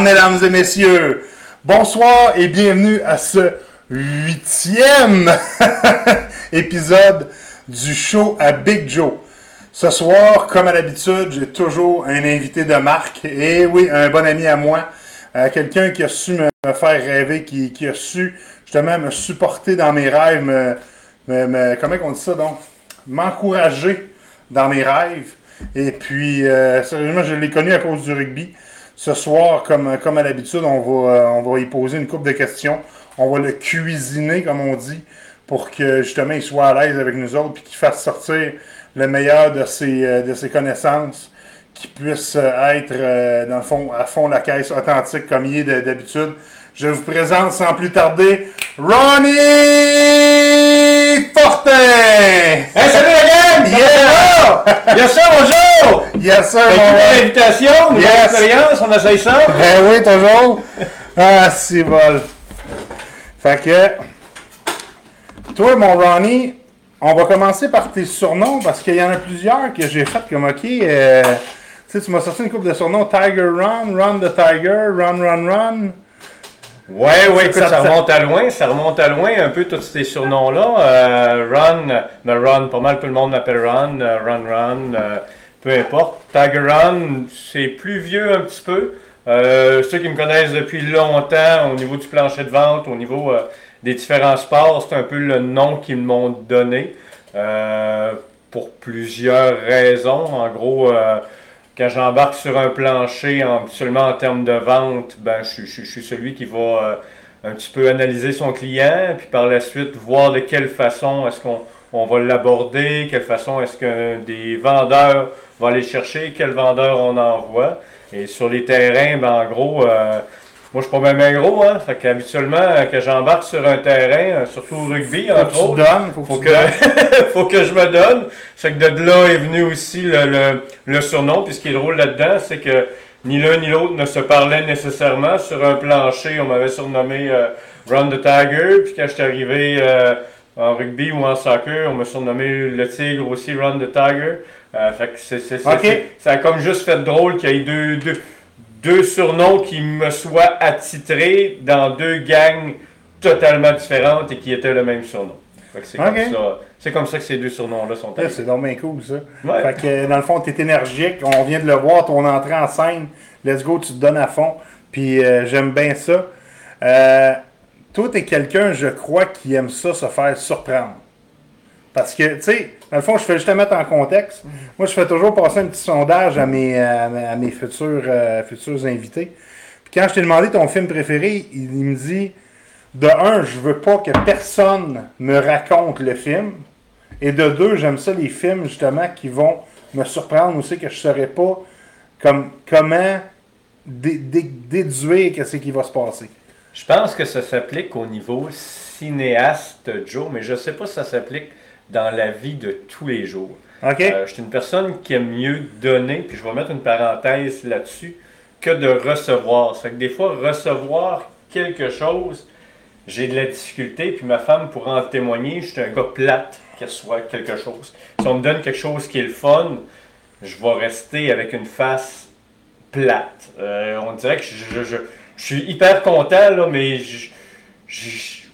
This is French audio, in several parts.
Mesdames et messieurs. Bonsoir et bienvenue à ce huitième épisode du show à Big Joe. Ce soir, comme à l'habitude, j'ai toujours un invité de marque. Et oui, un bon ami à moi. Euh, Quelqu'un qui a su me, faire rêver, qui, a su justement me supporter dans mes rêves, me- comment on dit ça donc? M'encourager dans mes rêves. Et puis, euh, sérieusement, je l'ai connu à cause du rugby. Ce soir, comme, comme à l'habitude, on va, euh, on va y poser une couple de questions. On va le cuisiner, comme on dit, pour que justement il soit à l'aise avec nous autres puis qu'il fasse sortir le meilleur de ses, euh, de ses connaissances, qu'il puisse euh, être, dans le fond, à fond la caisse authentique comme il est de- d'habitude. Je vous présente sans plus tarder Ronnie Fortin! Hey, salut la gang! Yeah! Yes sir, bonjour! Yes, sir, pour gars. l'invitation, nouvelle Yes. expérience, on essaye ça. Ben oui, toujours. Ah, c'est vol. Fait que, toi, mon Ronnie, on va commencer par tes surnoms parce qu'il y en a plusieurs que j'ai fait comme, ok, euh, tu sais, tu m'as sorti une couple de surnoms, Tiger Run, Run the Tiger, Run, Run, Run. Ouais, ouais, écoute, Ça- remonte à loin, ça remonte à loin un peu tous ces surnoms-là. Euh, Run, ben Run, pas mal tout le monde m'appelle Run, euh, Run Run, euh, peu importe. Tiger Run, c'est plus vieux un petit peu. Euh, ceux qui me connaissent depuis longtemps, au niveau du plancher de vente, au niveau euh, des différents sports, c'est un peu le nom qu'ils m'ont donné. Euh, pour plusieurs raisons. En gros, euh, quand j'embarque sur un plancher, en, seulement en termes de vente, ben, je, je suis celui qui va euh, un petit peu analyser son client, puis par la suite voir de quelle façon est-ce qu'on on va l'aborder, quelle façon est-ce que des vendeurs vont aller chercher, quel vendeur on envoie. Et sur les terrains, ben, en gros, euh, moi je suis pas même un gros, hein. Fait qu'habituellement, euh, quand j'embarque sur un terrain, euh, surtout au rugby, Faut entre que autres, donnes, faut que faut que, faut que je me donne. C'est que de là est venu aussi le, le, le surnom. Puis ce qui est drôle là-dedans, c'est que ni l'un ni l'autre ne se parlaient nécessairement. Sur un plancher, on m'avait surnommé euh, Run the Tiger. Puis quand je suis arrivé euh, en rugby ou en soccer, on m'a surnommé le Tigre aussi, Run the Tiger. Euh, fait que c'est, c'est, c'est- Ok. c'est- ça a comme juste fait drôle qu'il y ait deux, deux, deux surnoms qui me soient attitrés dans deux gangs totalement différentes et qui étaient le même surnom. Fait que c'est, comme ça, c'est comme ça que ces deux surnoms-là sont arrivés. c'est donc bien cool, ça. Ouais. Fait que, dans le fond, tu es énergique. On vient de le voir, ton entrée en scène. Let's go, tu te donnes à fond. Puis euh, j'aime bien ça. Euh, toi, tu es quelqu'un, je crois, qui aime ça, se faire surprendre. Parce que, tu sais, dans le fond, je fais juste te mettre en contexte. Moi, je fais toujours passer un petit sondage à mes, à mes- à mes futurs, euh, futurs invités. Puis quand je t'ai demandé ton film préféré, il, me dit de un, je veux pas que personne me raconte le film. Et de deux, j'aime ça les films justement qui vont me surprendre aussi que je ne saurais pas comme, comment dé- dé- déduire qu'est-ce qui va se passer. Je pense que ça s'applique au niveau cinéaste, Joe, mais je ne sais pas si ça s'applique dans la vie de tous les jours. OK? Euh, je suis une personne qui aime mieux donner, puis je vais mettre une parenthèse là-dessus, que de recevoir. C'est que des fois, recevoir quelque chose, j'ai de la difficulté, puis ma femme pourra en témoigner, je suis un gars plate qui reçoit quelque chose. Si on me donne quelque chose qui est le fun, je vais rester avec une face plate. Euh, on dirait que je, je- je- je suis hyper content, là, mais je,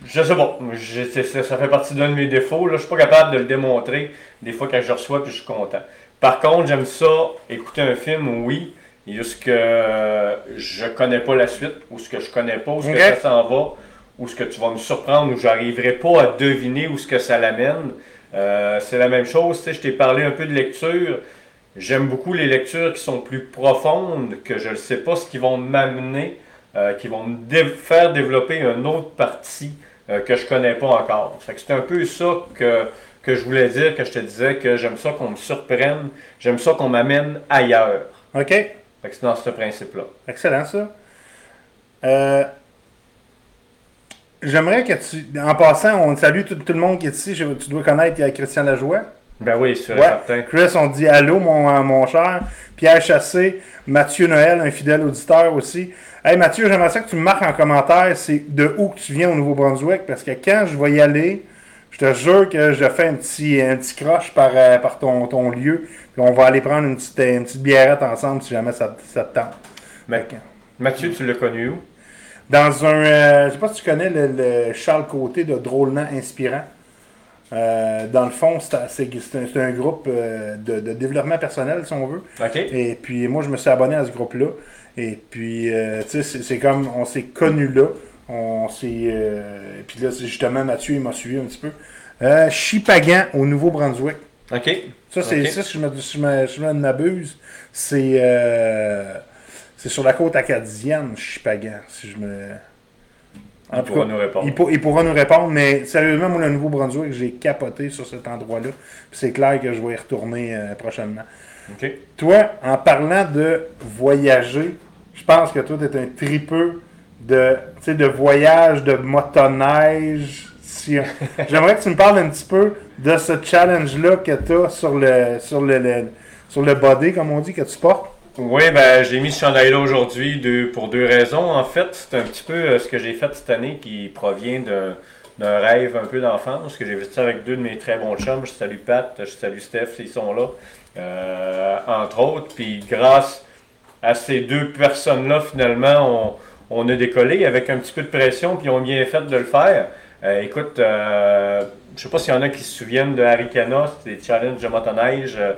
je, sais pas. Je- ça fait partie d'un de mes défauts. Là. Je suis pas capable de le démontrer des fois quand je reçois puis je suis content. Par contre, j'aime ça, écouter un film, oui. Il y a ce que je connais pas la suite, ou ce que je connais pas, où ce que ça s'en va, ou ce que tu vas me surprendre, ou j'arriverai pas à deviner où ce que ça l'amène. Euh, c'est la même chose, tu sais, je t'ai parlé un peu de lecture. J'aime beaucoup les lectures qui sont plus profondes, que je ne sais pas ce qui vont m'amener, euh, qui vont me dé- faire développer une autre partie euh, que je connais pas encore. Fait que c'est un peu ça que, que je voulais dire, que je te disais que j'aime ça qu'on me surprenne, j'aime ça qu'on m'amène ailleurs. OK? Fait que c'est dans ce principe-là. Excellent, ça. Euh, J'aimerais que tu. En passant, on salue tout, tout le monde qui est ici. Je- tu dois connaître Christian Lajoie. Ben oui, et Ouais. certain. Chris, on dit allô, mon, mon cher. Pierre Chassé, Mathieu Noël, un fidèle auditeur aussi. Hey Mathieu, j'aimerais ça que tu me marques en commentaire c'est de où que tu viens au Nouveau-Brunswick parce que quand je vais y aller, je te jure que je fais un petit, un petit croche par, euh, par ton, ton lieu. Puis on va aller prendre une petite, une petite biérette ensemble si jamais ça, ça te tente. Mais Mathieu, tu l'as connu où? Dans un. euh, je sais pas si tu connais le, le Charles Côté de Drôlement Inspirant. Euh, dans le fond, c'est un, groupe euh, de, de développement personnel, si on veut. OK. Et puis moi, je me suis abonné à ce groupe-là. Et puis, euh, tu sais, c'est- comme, on s'est connus là. On s'est. euh, puis là, c'est justement, Mathieu, il m'a suivi un petit peu. Euh, Chipagan, au Nouveau-Brunswick. OK. Ça, c'est ça, si je me, si je me, si je me m'abuse, c'est euh, c'est sur la côte acadienne, Chipagan, si je me. En Il pourra cas, nous répondre. Il, pour- il pourra nous répondre, mais sérieusement, moi, le Nouveau-Brunswick, j'ai capoté sur cet endroit-là. C'est clair que je vais y retourner prochainement. OK. Toi, en parlant de voyager, je pense que toi, tu es un tripeux de, de voyage, de motoneige. Si- J'aimerais que tu me parles un petit peu de ce challenge-là que tu as sur le, sur, le, le- sur le body, comme on dit, que tu portes. Oui, ben j'ai mis ce chandail-là aujourd'hui deux- pour deux raisons. En fait, c'est un petit peu euh, ce que j'ai fait cette année qui provient d'un d'un rêve un peu d'enfance, que j'ai ça avec deux de mes très bons chums. Je salue Pat, je salue Steph, ils sont là, euh, entre autres. Puis grâce à ces deux personnes-là, finalement, on, on a décollé avec un petit peu de pression, puis ils ont bien fait de le faire. Euh, écoute, euh, je sais pas s'il y en a qui se souviennent de Harikana, c'était des challenges de motoneige euh,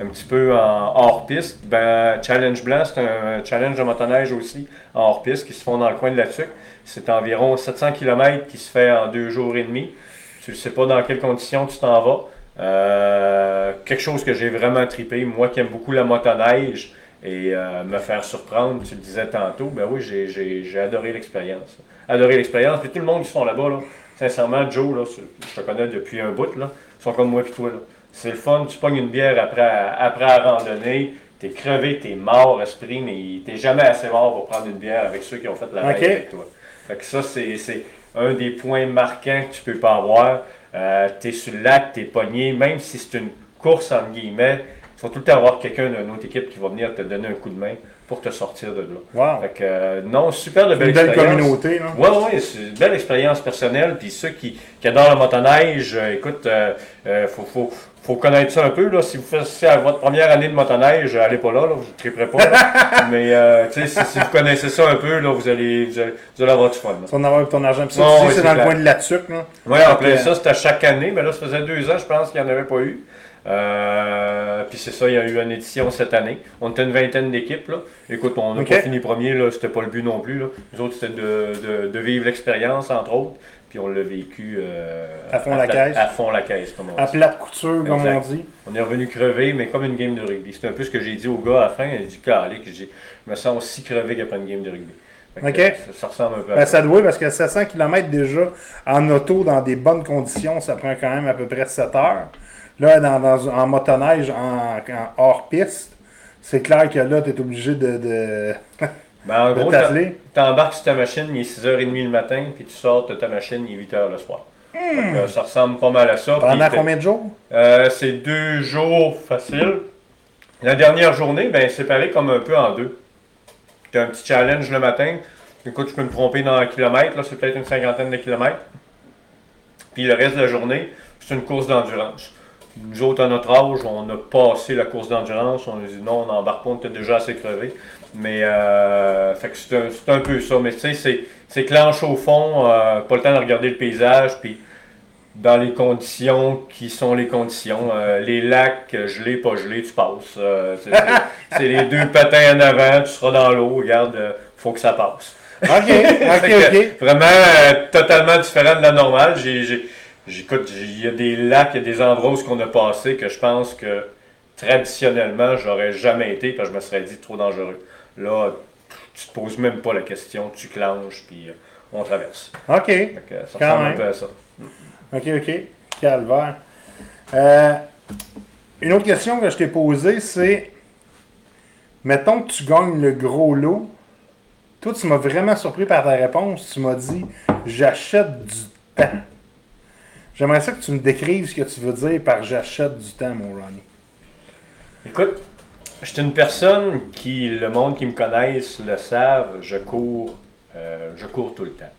un petit peu en hors piste. Ben, Challenge Blanc, c'est un challenge de motoneige aussi en hors piste qui se font dans le coin de la Tuque. C'est environ 700 km qui se fait en deux jours et demi. Tu ne sais pas dans quelles conditions tu t'en vas. Euh, quelque chose que j'ai vraiment tripé, moi qui aime beaucoup la motoneige et euh, me faire surprendre, tu le disais tantôt, ben oui, j'ai- adoré l'expérience. Adoré l'expérience. Puis tout le monde qui sont là-bas, là, sincèrement, Joe, là, je te connais depuis un bout, là, ils sont comme moi et toi. C'est le fun, tu pognes une bière après, après la randonnée, t'es crevé, t'es mort, esprit, mais t'es jamais assez mort pour prendre une bière avec ceux qui ont fait la Ok. veille avec toi. Fait que ça, c'est c'est un des points marquants que tu peux pas avoir. Euh, t'es sur le lac, t'es pogné, même si c'est une course entre guillemets, il faut tout le temps avoir quelqu'un d'une autre équipe qui va venir te donner un coup de main pour te sortir de là. Wow. Fait que, euh, non, super de belle une belle expérience. communauté. Oui, oui, c'est une belle expérience personnelle. Puis ceux qui, qui adorent la motoneige, euh, écoute, euh, euh, faut, faut, faut connaître ça un peu. Là. Si vous faites votre première année de motoneige, euh, allez pas là, là vous ne triperez pas. Mais euh, tu sais, si, si vous connaissez ça un peu, là, vous, allez, vous, allez, vous allez avoir du fun. Tu vas en avoir ton argent. Puis ça, Non, tu sais, ouais, c'est dans le coin de la tuque. Oui, en plein ça, c'était à chaque année. Mais là, ça faisait deux ans, je pense qu'il n'y en avait pas eu. Euh, puis c'est ça, il y a eu une édition cette année. On était une vingtaine d'équipes. là. Écoute, on n'a pas fini premier, là, c'était pas le but non plus. Là. Nous autres, c'était de, de- de vivre l'expérience, entre autres. Puis on l'a vécu euh, À fond la caisse. À fond la caisse, comme on À dit. plate couture, comme on dit. On est revenu crever, mais comme une game de rugby. C'est un peu ce que j'ai dit au gars à la fin. Il a dit, Calé, que je me sens aussi crevé qu'après une game de rugby. Ok. ça, ça ressemble un peu à Ben, ça. ça doit, parce que 700 km déjà en auto, dans des bonnes conditions, ça prend quand même à peu près 7 heures. Là, dans, dans- en motoneige, en, en hors piste, c'est clair que là, tu es obligé de, de, Ben, en de gros. T'embarques sur ta machine, il est 6h30 le matin, puis tu sors de ta machine, il est 8h le soir. Que, euh, ça ressemble pas mal à ça. Hmm. Pendant combien de jours? euh, c'est deux jours faciles. La dernière journée, ben, c'est pareil comme un peu en deux. Tu as un petit challenge le matin. Écoute, je peux me tromper dans un kilomètre, là, c'est peut-être une cinquantaine de kilomètres. Puis le reste de la journée, c'est une course d'endurance. Nous autres, à notre âge, on a passé la course d'endurance. On a dit non, on n'embarque pas, on était déjà assez crevé. Mais euh, fait que c'est un, c'est un peu ça. Mais tu sais, c'est, c'est clenche au fond, euh, pas le temps de regarder le paysage, puis dans les conditions qui sont les conditions. Euh, les lacs, euh, gelés, pas gelés, tu passes. C'est, les deux patins en avant, tu seras dans l'eau, regarde, faut que ça passe. OK, OK, OK. Vraiment totalement différent de la normale. J'ai, j'ai- j'écoute, il y a des lacs, il y a des endroits où ce qu'on a passé que je pense que traditionnellement, j'aurais jamais été parce que je me serais dit trop dangereux. Là, tu te poses même pas la question, tu clenches, puis euh, on traverse. OK, que, ça Quand ressemble un même. peu à ça. OK, OK. Calvaire. Euh, une autre question que je t'ai posée, c'est mettons que tu gagnes le gros lot. Toi, tu m'as vraiment surpris par ta réponse. Tu m'as dit j'achète du temps. J'aimerais ça que tu me décrives ce que tu veux dire par j'achète du temps, mon Ronnie. Écoute, je suis une personne qui, le monde qui me connaissent le savent, je cours, euh, je cours tout le temps.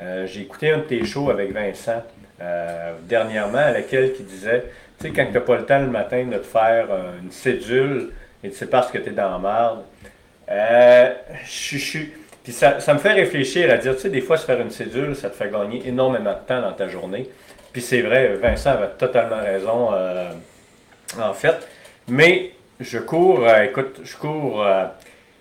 Euh, J'ai écouté un de tes shows avec Vincent euh, dernièrement, à laquelle qui disait, tu sais, quand tu n'as pas le temps le matin de te faire une cédule et tu sais parce que tu es dans la marde, je suis- Puis ça, ça me fait réfléchir à dire, tu sais, des fois, se faire une cédule, ça te fait gagner énormément de temps dans ta journée. Puis c'est vrai, Vincent avait totalement raison, euh, en fait. Mais je cours, euh, écoute, je cours, euh,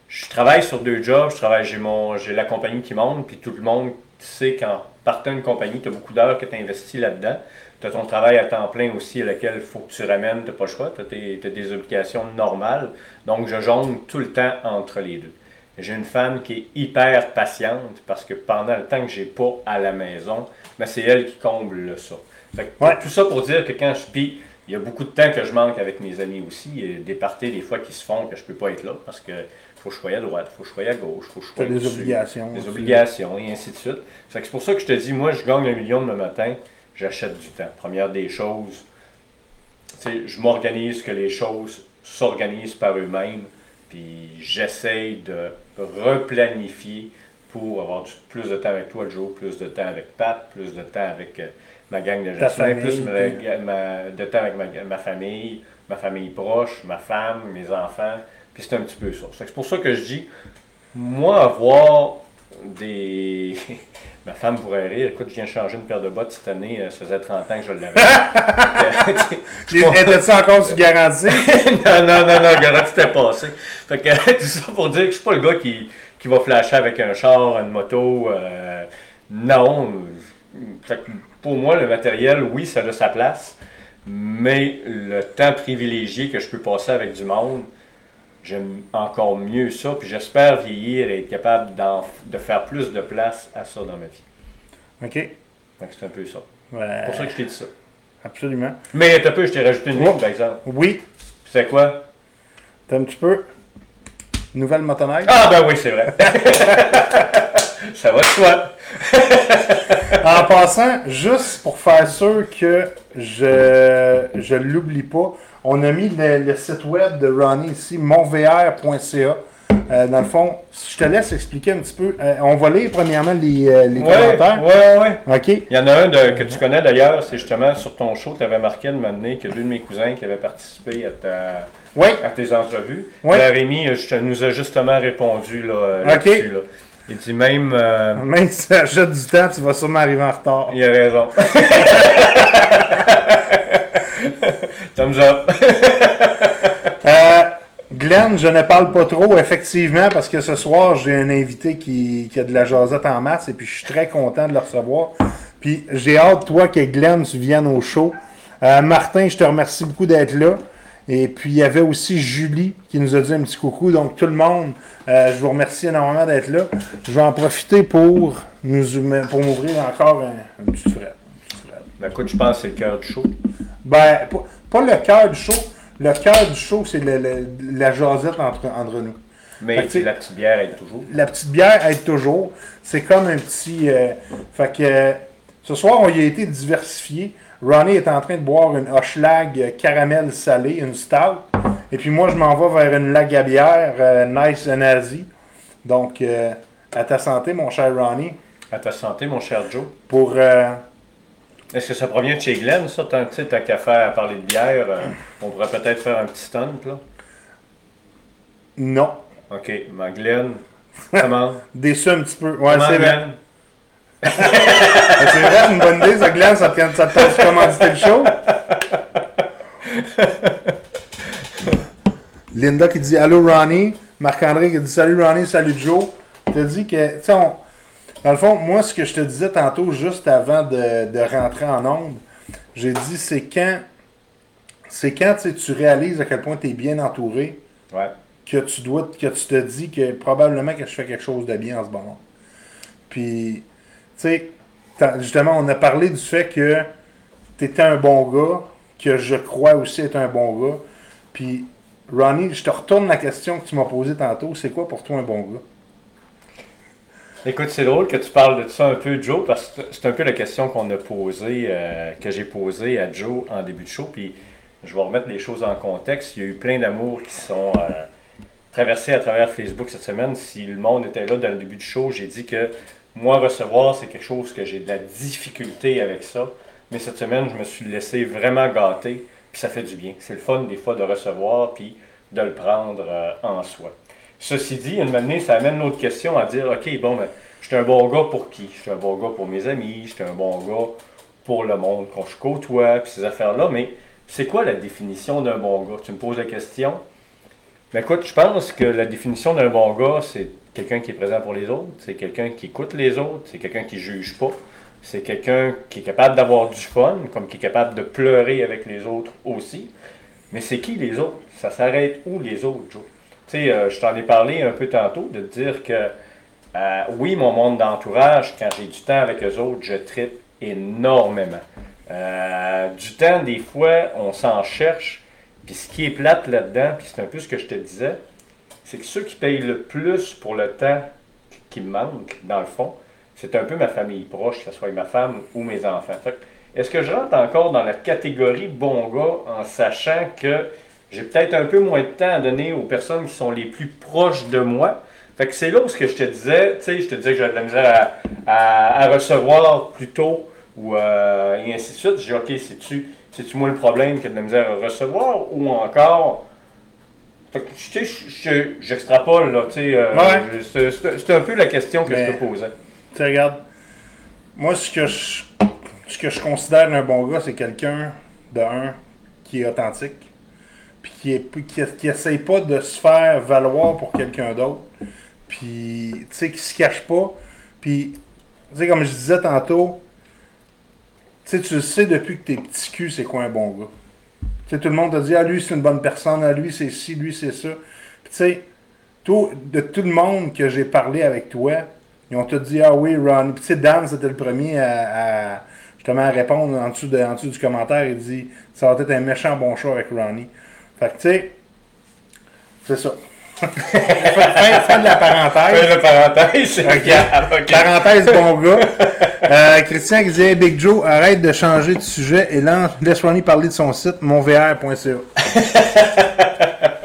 je travaille sur deux jobs. Je travaille, j'ai mon, j'ai la compagnie qui monte, puis tout le monde sait qu'en partant d'une compagnie, tu as beaucoup d'heures que tu investis là-dedans. Tu as ton travail à temps plein aussi, à lequel il faut que tu ramènes, tu pas le choix, tu as, des obligations normales. Donc, je jongle tout le temps entre les deux. J'ai une femme qui est hyper patiente parce que pendant le temps que j'ai pas à la maison, ben c'est elle qui comble ça. Tout ça pour dire que quand je. Puis, il y a beaucoup de temps que je manque avec mes amis aussi. Il y a des parties, des fois, qui se font que je peux pas être là parce que faut que je sois à droite, il faut que je sois à gauche, il faut que je sois des obligations. Des obligations, et ainsi de suite. C'est pour ça que je te dis, moi, je gagne un million le matin, j'achète du temps. Première des choses, je m'organise que les choses s'organisent par eux-mêmes, puis j'essaye de replanifier pour avoir plus de temps avec toi, Joe, plus de temps avec Pat, plus de temps avec euh, ma gang de Jasmin, plus de temps avec ma, famille, ma famille proche, ma femme, mes enfants. Puis c'est un petit peu ça. C'est pour ça que je dis, moi, avoir des. Ma femme pourrait rire. Écoute, je viens de changer une paire de bottes cette année. Euh, ça faisait 30 ans que je l'avais. Étais-tu encore sur garantie? non, non, non, non, garantie était passé. Fait que tout ça pour dire que je suis pas le gars qui, qui va flasher avec un char, une moto. Euh, non. Fait que pour moi, le matériel, oui, ça a sa place. Mais le temps privilégié que je peux passer avec du monde, j'aime encore mieux ça, puis j'espère vieillir et être capable de faire plus de place à ça dans ma vie. OK. c'est un peu ça. C'est pour ça que je t'ai dit ça. Absolument. Mais un peu, je t'ai rajouté une ligne, par exemple. Oui. C'est quoi? T'as un petit peu? Nouvelle motoneige? Ah, ben oui, c'est vrai. ça va de toi. en passant, juste pour faire sûr que je ne l'oublie pas, on a mis le, site web de Ronnie ici, montvr.ca. Euh, dans le fond, je te laisse expliquer un petit peu. Euh, on va lire premièrement les, euh, les commentaires. Oui, oui. OK. Il y en a un que tu connais d'ailleurs, c'est justement sur ton show, tu avais marqué de m'amener que deux de mes cousins qui avaient participé à, ta, à tes entrevues. Oui. Rémi je, nous a justement répondu là, là-dessus. Il dit même. Même si tu achètes du temps, tu vas sûrement arriver en retard. Il a raison. Thumbs up. Euh, Glenn, je ne parle pas trop, effectivement, parce que ce soir, j'ai un invité qui, a de la jasette en masse et puis je suis très content de le recevoir. Puis j'ai hâte, toi, que Glenn, tu viennes au show. Euh, Martin, je te remercie beaucoup d'être là. Et puis il y avait aussi Julie qui nous a dit un petit coucou. Donc tout le monde, euh, je vous remercie énormément d'être là. Je vais en profiter pour, nous, pour m'ouvrir encore un, petit frais. Ben, écoute, je pense que c'est le cœur du show. Ben, pas, le cœur du show. Le cœur du show, c'est la jasette entre, entre nous. Mais la petite bière aide toujours. La petite bière aide toujours. C'est comme un petit. Euh, fait que ce soir, on y a été diversifié. Ronnie est en train de boire une Hochelag caramel salé, une stout. Et puis moi, je m'en vais vers une Lagabière euh, Nice Energy. Donc, euh, à ta santé, mon cher Ronnie. À ta santé, mon cher Joe. Pour. Euh, est-ce que ça provient de chez Glenn, ça? Tant que t'as qu'à faire à parler de bière, euh, on pourrait peut-être faire un petit stunt, là? Non. OK. Ma Glenn, comment? Déçu un petit peu. Ouais, c'est vrai. C'est vrai, c'est une bonne idée, ça, Glenn, ça te, ça te commanditer le show. Linda qui dit Allô Ronnie. Marc-André qui dit Salut Ronnie, salut Joe. Tu as dit que, tu sais, dans le fond, moi, ce que je te disais tantôt, juste avant de, rentrer en onde, j'ai dit, c'est quand, c'est quand tu réalises à quel point tu es bien entouré que tu dois, que tu te dis que probablement que je fais quelque chose de bien en ce moment. Puis, sais, justement, on a parlé du fait que tu étais un bon gars, que je crois aussi être un bon gars. Puis, Ronnie, je te retourne la question que tu m'as posée tantôt. C'est quoi pour toi un bon gars? Écoute, c'est drôle que tu parles de ça un peu, Joe, parce que c'est un peu la question qu'on a posée, euh, que j'ai posée à Joe en début de show. Puis je vais remettre les choses en contexte. Il y a eu plein d'amours qui sont euh, traversés à travers Facebook cette semaine. Si le monde était là dans le début du show, j'ai dit que moi, recevoir, c'est quelque chose que j'ai de la difficulté avec ça. Mais cette semaine, je me suis laissé vraiment gâter, puis ça fait du bien. C'est le fun des fois de recevoir, puis de le prendre euh, en soi. Ceci dit, une année, ça amène une autre question à dire, OK, bon, ben, je suis un bon gars pour qui? Je suis un bon gars pour mes amis, je suis un bon gars pour le monde qu'on je côtoie, puis ces affaires-là, mais c'est quoi la définition d'un bon gars? Tu me poses la question. Mais écoute, je pense que la définition d'un bon gars, c'est quelqu'un qui est présent pour les autres, c'est quelqu'un qui écoute les autres, c'est quelqu'un qui juge pas, c'est quelqu'un qui est capable d'avoir du fun, comme qui est capable de pleurer avec les autres aussi. Mais c'est qui les autres? Ça s'arrête où les autres, Joe? Tu sais, euh, je t'en ai parlé un peu tantôt de dire que euh, oui, mon monde d'entourage, quand j'ai du temps avec eux autres, je tripe énormément. Euh, du temps, des fois, on s'en cherche. Puis ce qui est plate là-dedans, puis c'est un peu ce que je te disais, c'est que ceux qui payent le plus pour le temps qui me manque, dans le fond, c'est un peu ma famille proche, que ce soit ma femme ou mes enfants. Est-ce que je rentre encore dans la catégorie bon gars en sachant que j'ai peut-être un peu moins de temps à donner aux personnes qui sont les plus proches de moi? Fait que c'est là où ce que je te disais, tu sais, je te disais que j'avais de la misère à, recevoir plus tôt ou euh, et ainsi de suite. J'ai dit, OK, c'est-tu, c'est-tu moi le problème que de la misère à recevoir ou encore. Tu sais, j'extrapole, là, tu sais. Euh, c'est, un peu la question que je te posais. Tu regarde, moi, ce que je, ce que je considère un bon gars, c'est quelqu'un, de un, qui est authentique, puis qui, est, qui, qui essaye pas de se faire valoir pour quelqu'un d'autre, puis, tu sais, qui se cache pas, puis, tu sais, comme je disais tantôt, tu sais, tu sais depuis que t'es petit cul, c'est quoi un bon gars? Tout le monde te dit, ah, lui, c'est une bonne personne, ah, lui, c'est ci, lui, c'est ça. Puis, tu sais, de tout le monde que j'ai parlé avec toi, ils ont tout dit Ah oui, Ron. Puis tu sais, Dan, c'était le premier à, justement à répondre en dessous, de, en dessous du commentaire. Il dit Ça va être un méchant bon show avec Ronnie. Fait que tu sais, c'est ça. Fin, fin, de la parenthèse. Fin de la parenthèse. Okay. Parenthèse, bon gars. Euh, Christian qui disait Big Joe, arrête de changer de sujet et laisse Ronnie parler de son site, monvr.ca.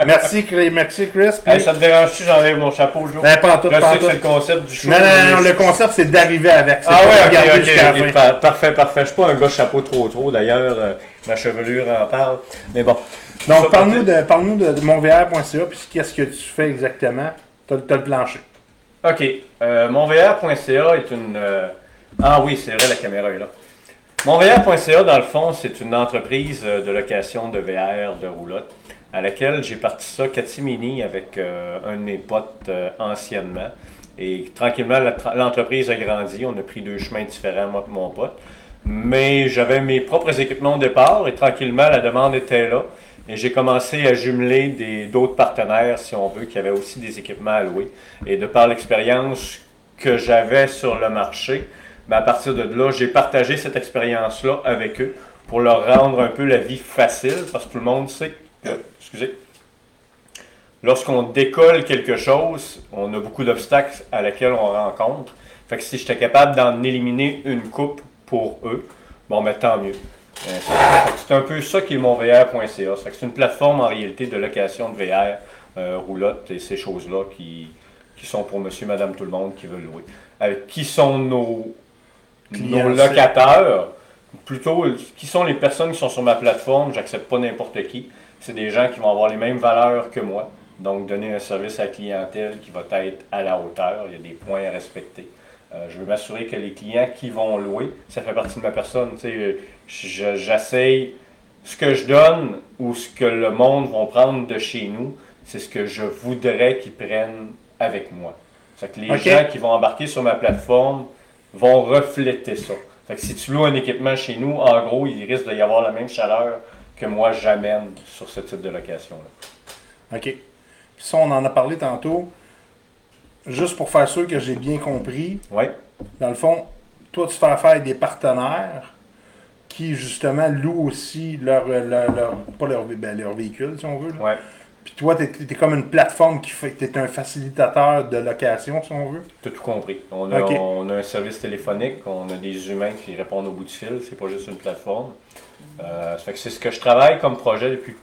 merci, merci, Chris. ça te dérange si j'enlève mon chapeau, Joe? Ben, pas tout, Je sais que c'est le concept du show. Non, non, non, le concept, c'est d'arriver avec. Ah ouais, ok, ok, ok. Parfait, parfait. Je suis pas un gars chapeau trop trop, d'ailleurs. Euh, ma chevelure en parle. Mais bon. Donc, parle-nous de, parle de, de monvr.ca, puis qu'est-ce que tu fais exactement? Tu as, le plancher. OK. Euh, monvr.ca est une... Euh, ah oui, c'est vrai, la caméra est là. Monvr.ca, dans le fond, c'est une entreprise euh, de location de VR, de roulotte à laquelle j'ai parti ça catimini avec euh, un de mes potes anciennement. Et tranquillement, l'entreprise a grandi. On a pris deux chemins différents, moi et mon pote. Mais j'avais mes propres équipements au départ et tranquillement, la demande était là. Et j'ai commencé à jumeler d'autres partenaires, si on veut, qui avaient aussi des équipements à louer. Et de par l'expérience que j'avais sur le marché, ben à partir de là, j'ai partagé cette expérience-là avec eux pour leur rendre un peu la vie facile, parce que tout le monde sait excusez, lorsqu'on décolle quelque chose, on a beaucoup d'obstacles à laquelle on rencontre. Fait que si j'étais capable d'en éliminer une coupe pour eux, bon, mais ben, tant mieux. Euh, c'est un peu ça qui est mon VR.ca. C'est une plateforme en réalité de location de VR, euh, roulotte et ces choses-là qui, qui sont pour monsieur, madame, tout le monde qui veut louer. Avec qui sont nos, nos locataires Plutôt, qui sont les personnes qui sont sur ma plateforme J'accepte pas n'importe qui c'est des gens qui vont avoir les mêmes valeurs que moi. Donc, donner un service à la clientèle qui va être à la hauteur. Il y a des points à respecter. Euh, je veux m'assurer que les clients qui vont louer, ça fait partie de ma personne. J'essaye ce que je donne ou ce que le monde va prendre de chez nous, c'est ce que je voudrais qu'ils prennent avec moi. Fait que les gens qui vont embarquer sur ma plateforme vont refléter ça. Fait que si tu loues un équipement chez nous, en gros, il risque d'y avoir la même chaleur que moi j'amène sur ce type de location-là. OK. Puis ça, on en a parlé tantôt. Juste pour faire sûr que j'ai bien compris. Dans le fond, toi, tu fais affaire avec des partenaires qui, justement, louent aussi leur, leur, pas leur, ben, leur véhicule, si on veut. Puis toi, tu es, comme une plateforme qui fait que tu es un facilitateur de location, si on veut. Tu as tout compris. On a, on a un service téléphonique, on a des humains qui répondent au bout du fil, c'est pas juste une plateforme. Euh, c'est ce que je travaille comme projet depuis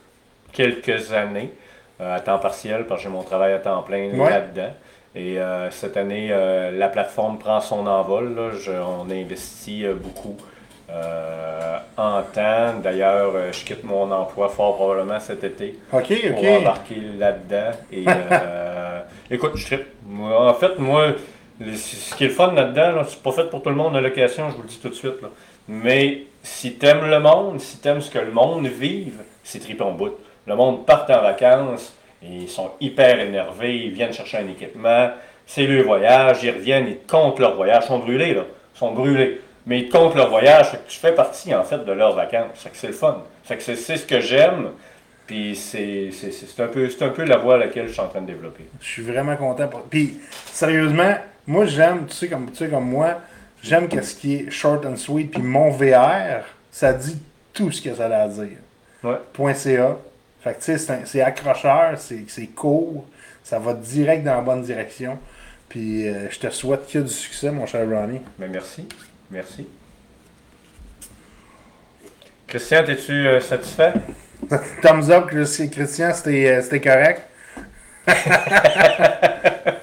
quelques années, euh, à temps partiel, parce que j'ai mon travail à temps plein là-dedans. Et euh, cette année, la plateforme prend son envol. on investit beaucoup en temps. D'ailleurs, je quitte mon emploi fort probablement cet été pour embarquer là-dedans. Et Écoute, je trippe. Moi, En fait, moi, ce qui est le fun là-dedans, là, c'est pas fait pour tout le monde la location, je vous le dis tout de suite. là. Mais si t'aimes le monde, si t'aimes ce que le monde vive, c'est trippé en bout. Le monde part en vacances, ils sont hyper énervés, ils viennent chercher un équipement, c'est le voyage, ils reviennent, ils te comptent leur voyage, ils sont brûlés, là. Ils sont brûlés. Mais ils te comptent leur voyage, fait que tu fais partie, en fait, de leurs vacances. Fait que c'est le fun. Fait que c'est c'est ce que j'aime, puis c'est c'est- c'est- c'est un, peu- un peu la voie à laquelle je suis en train de développer. Je suis vraiment content. Pour... Puis, sérieusement, moi, j'aime, tu sais, comme, tu sais, comme moi, j'aime qu'est-ce qui est short and sweet. Puis mon VR, ça dit tout ce que ça a à dire. Ouais. Point .ca. Fait que, tu sais, c'est accrocheur, c'est court, ça va direct dans la bonne direction. Puis, euh, je te souhaite que du succès, mon cher Ronnie. Mais merci. Merci. Christian, es-tu euh, satisfait? Thumbs up, Christi- Christian, c'était euh, correct.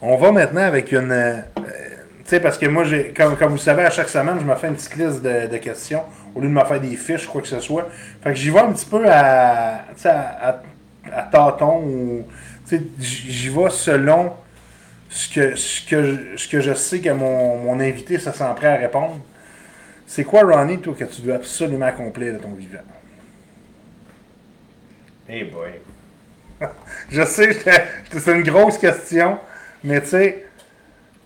On va maintenant avec une. tu sais, parce que moi, comme, comme vous le savez, à chaque semaine, je me fais une petite liste de, de questions au lieu de me faire des fiches, quoi que ce soit. Fait que j'y vais un petit peu à, tu sais, à, à, à tâtons ou. J'y vais selon ce que, ce que, je- ce que je sais que mon, mon invité se sent prêt à répondre. C'est quoi, Ronnie, toi, que tu dois absolument accomplir de ton vivant? Eh boy. Je sais, c'est une grosse question, mais tu sais,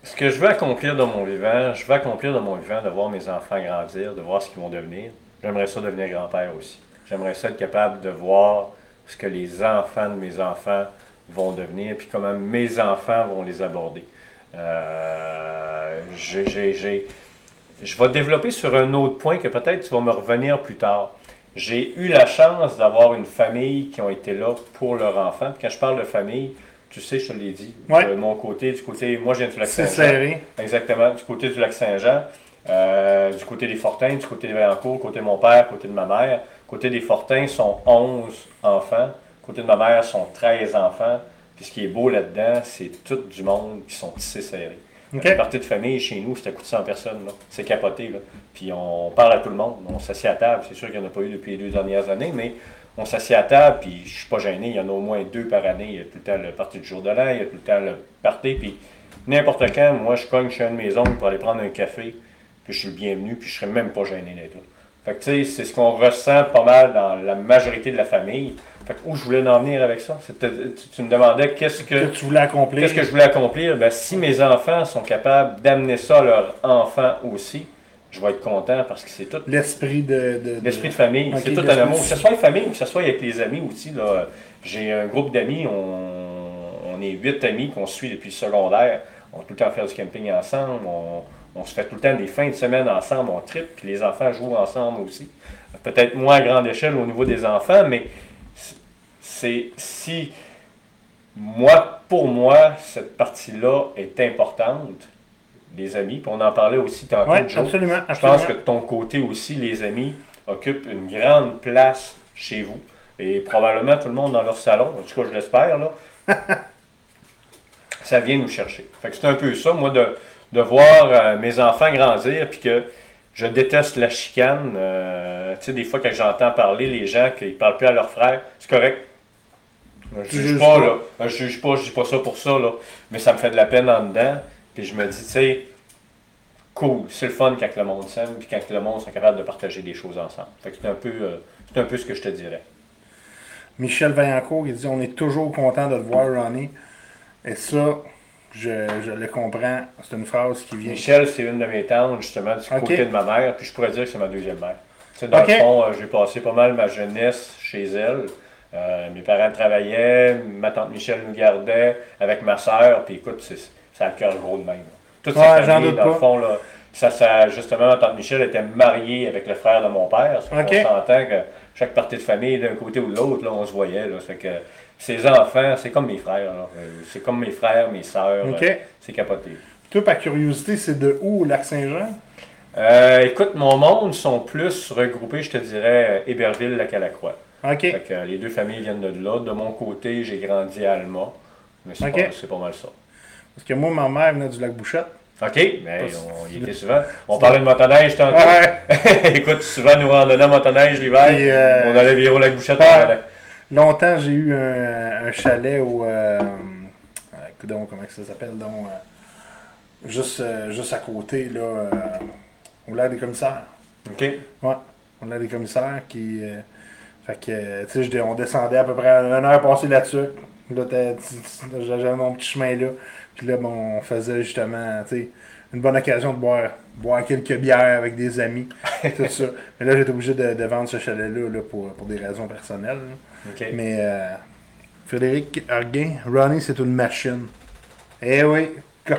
Ce que je veux accomplir dans mon vivant, je veux accomplir dans mon vivant de voir mes enfants grandir, de voir ce qu'ils vont devenir. J'aimerais ça devenir grand-père aussi. J'aimerais ça être capable de voir ce que les enfants de mes enfants vont devenir, puis comment mes enfants vont les aborder. Euh, je vais développer sur un autre point que peut-être tu vas me revenir plus tard. J'ai eu la chance d'avoir une famille qui ont été là pour leur enfant. Puis quand je parle de famille, tu sais, je te l'ai dit. Ouais. De mon côté, du côté, moi je viens du lac c'est Saint-Jean. serré. Exactement, du côté du lac Saint-Jean, euh, du côté des Fortins, du côté des Vaillancourt, côté de mon père, côté de ma mère. Côté des Fortins sont 11 enfants, côté de ma mère sont 13 enfants. Puis ce qui est beau là-dedans, c'est tout du monde qui sont tissés serrés. OK. Une partie de famille chez nous, c'était à coup de 100 personnes. là. C'est capoté. Là. Puis on parle à tout le monde. On s'assied à table. C'est sûr qu'il n'y en a pas eu depuis les deux dernières années, mais on s'assied à table, puis je suis pas gêné. Il y en a au moins deux par année. Il y a tout le temps le parti du jour de l'an, il y a tout le temps le party. Puis n'importe quand, moi, je cogne chez un de mes oncles pour aller prendre un café, puis je suis le bienvenu, puis je serais même pas gêné d'être là. Fait que tu sais, c'est ce qu'on ressent pas mal dans la majorité de la famille. Fait que où je voulais en venir avec ça? Tu, tu me demandais qu'est-ce Que que. tu voulais accomplir. Qu'est-ce que je voulais accomplir? Ben, si mes enfants sont capables d'amener ça à leurs enfants aussi, je vais être content parce que c'est tout L'esprit de. l'esprit de famille. C'est tout un amour. Que ce soit une famille ou que ce soit avec les amis aussi. Là. J'ai un groupe d'amis, on, on est huit amis qu'on suit depuis le secondaire. On va tout le temps faire du camping ensemble. On, on se fait tout le temps des fins de semaine ensemble, on tripe, puis les enfants jouent ensemble aussi. Peut-être moins à grande échelle au niveau des enfants, mais c'est si moi, pour moi, cette partie-là est importante, les amis, puis on en parlait aussi tantôt, Ouais, Joe. absolument. Je pense que absolument. de ton côté aussi, les amis occupent une grande place chez vous. Et probablement tout le monde dans leur salon, en tout cas je l'espère, là. ça vient nous chercher. Fait que c'est un peu ça, moi, de, de voir euh, mes enfants grandir, puis que je déteste la chicane. Euh, tu sais, des fois, quand j'entends parler les gens qui ne parlent plus à leurs frères, c'est correct. Je Tu juge pas. là. Je juge pas, je dis pas ça pour ça, là. Mais ça me fait de la peine en dedans. Puis je me dis, tu sais, cool, c'est le fun quand le monde s'aime, puis quand le monde sont capable de partager des choses ensemble. Fait que c'est un peu, euh, c'est un peu ce que je te dirais. Michel Vaillancourt, il dit On est toujours content de te voir, Ronnie. Et ça, je, je le comprends. C'est une phrase qui vient. Michel, c'est une de mes tantes, justement, du côté de ma mère, puis je pourrais dire que c'est ma deuxième mère. Tu sais, dans le fond, euh, j'ai passé pas mal ma jeunesse chez elle. Euh, mes parents travaillaient, ma tante Michel nous gardait avec ma soeur, puis écoute, c'est, ça a le cœur gros de même. là. Toute Ouais, sa j'en famille, doute dans le fond, là, ça, ça, justement, ma tante Michel était mariée avec le frère de mon père. Ça fait Ok. qu'on s'entend que chaque partie de famille, d'un côté ou de l'autre, là, on se voyait. Là, que ses enfants, c'est comme mes frères. Euh, C'est comme mes frères, mes sœurs. Euh, C'est capoté. Toi, par curiosité, c'est de où, au Lac-Saint-Jean Euh, écoute, mon monde sont plus regroupés, je te dirais, Héberville, la Calacroix. Ok. Fait que, les deux familles viennent de là. De mon côté, j'ai grandi à Alma. Mais c'est Ok. pas, c'est pas mal ça. Parce que moi, ma mère venait du Lac-Bouchette. OK, mais on y était souvent. On parlait de motoneige tantôt. Ouais. Écoute, souvent nous randonnons en motoneige l'hiver. Euh, On allait virer au lac Bouchette. Ouais. on allait. longtemps, j'ai eu un, un chalet au. Euh, euh, coudonc, comment ça s'appelle donc euh, juste, juste à côté, là, au lac des commissaires. OK. Ouais, au lac des commissaires qui. fait que, tu sais, on descendait à peu près une heure passée là-dessus. Là, j'avais mon petit chemin là. Puis là, bon, on faisait justement, tu sais, une bonne occasion de boire, boire quelques bières avec des amis, tout ça. Mais là, j'étais obligé de, de vendre ce chalet-là là, pour, pour des raisons personnelles. Mais euh, Frédéric Arguin, Ronnie, c'est une machine. Eh oui.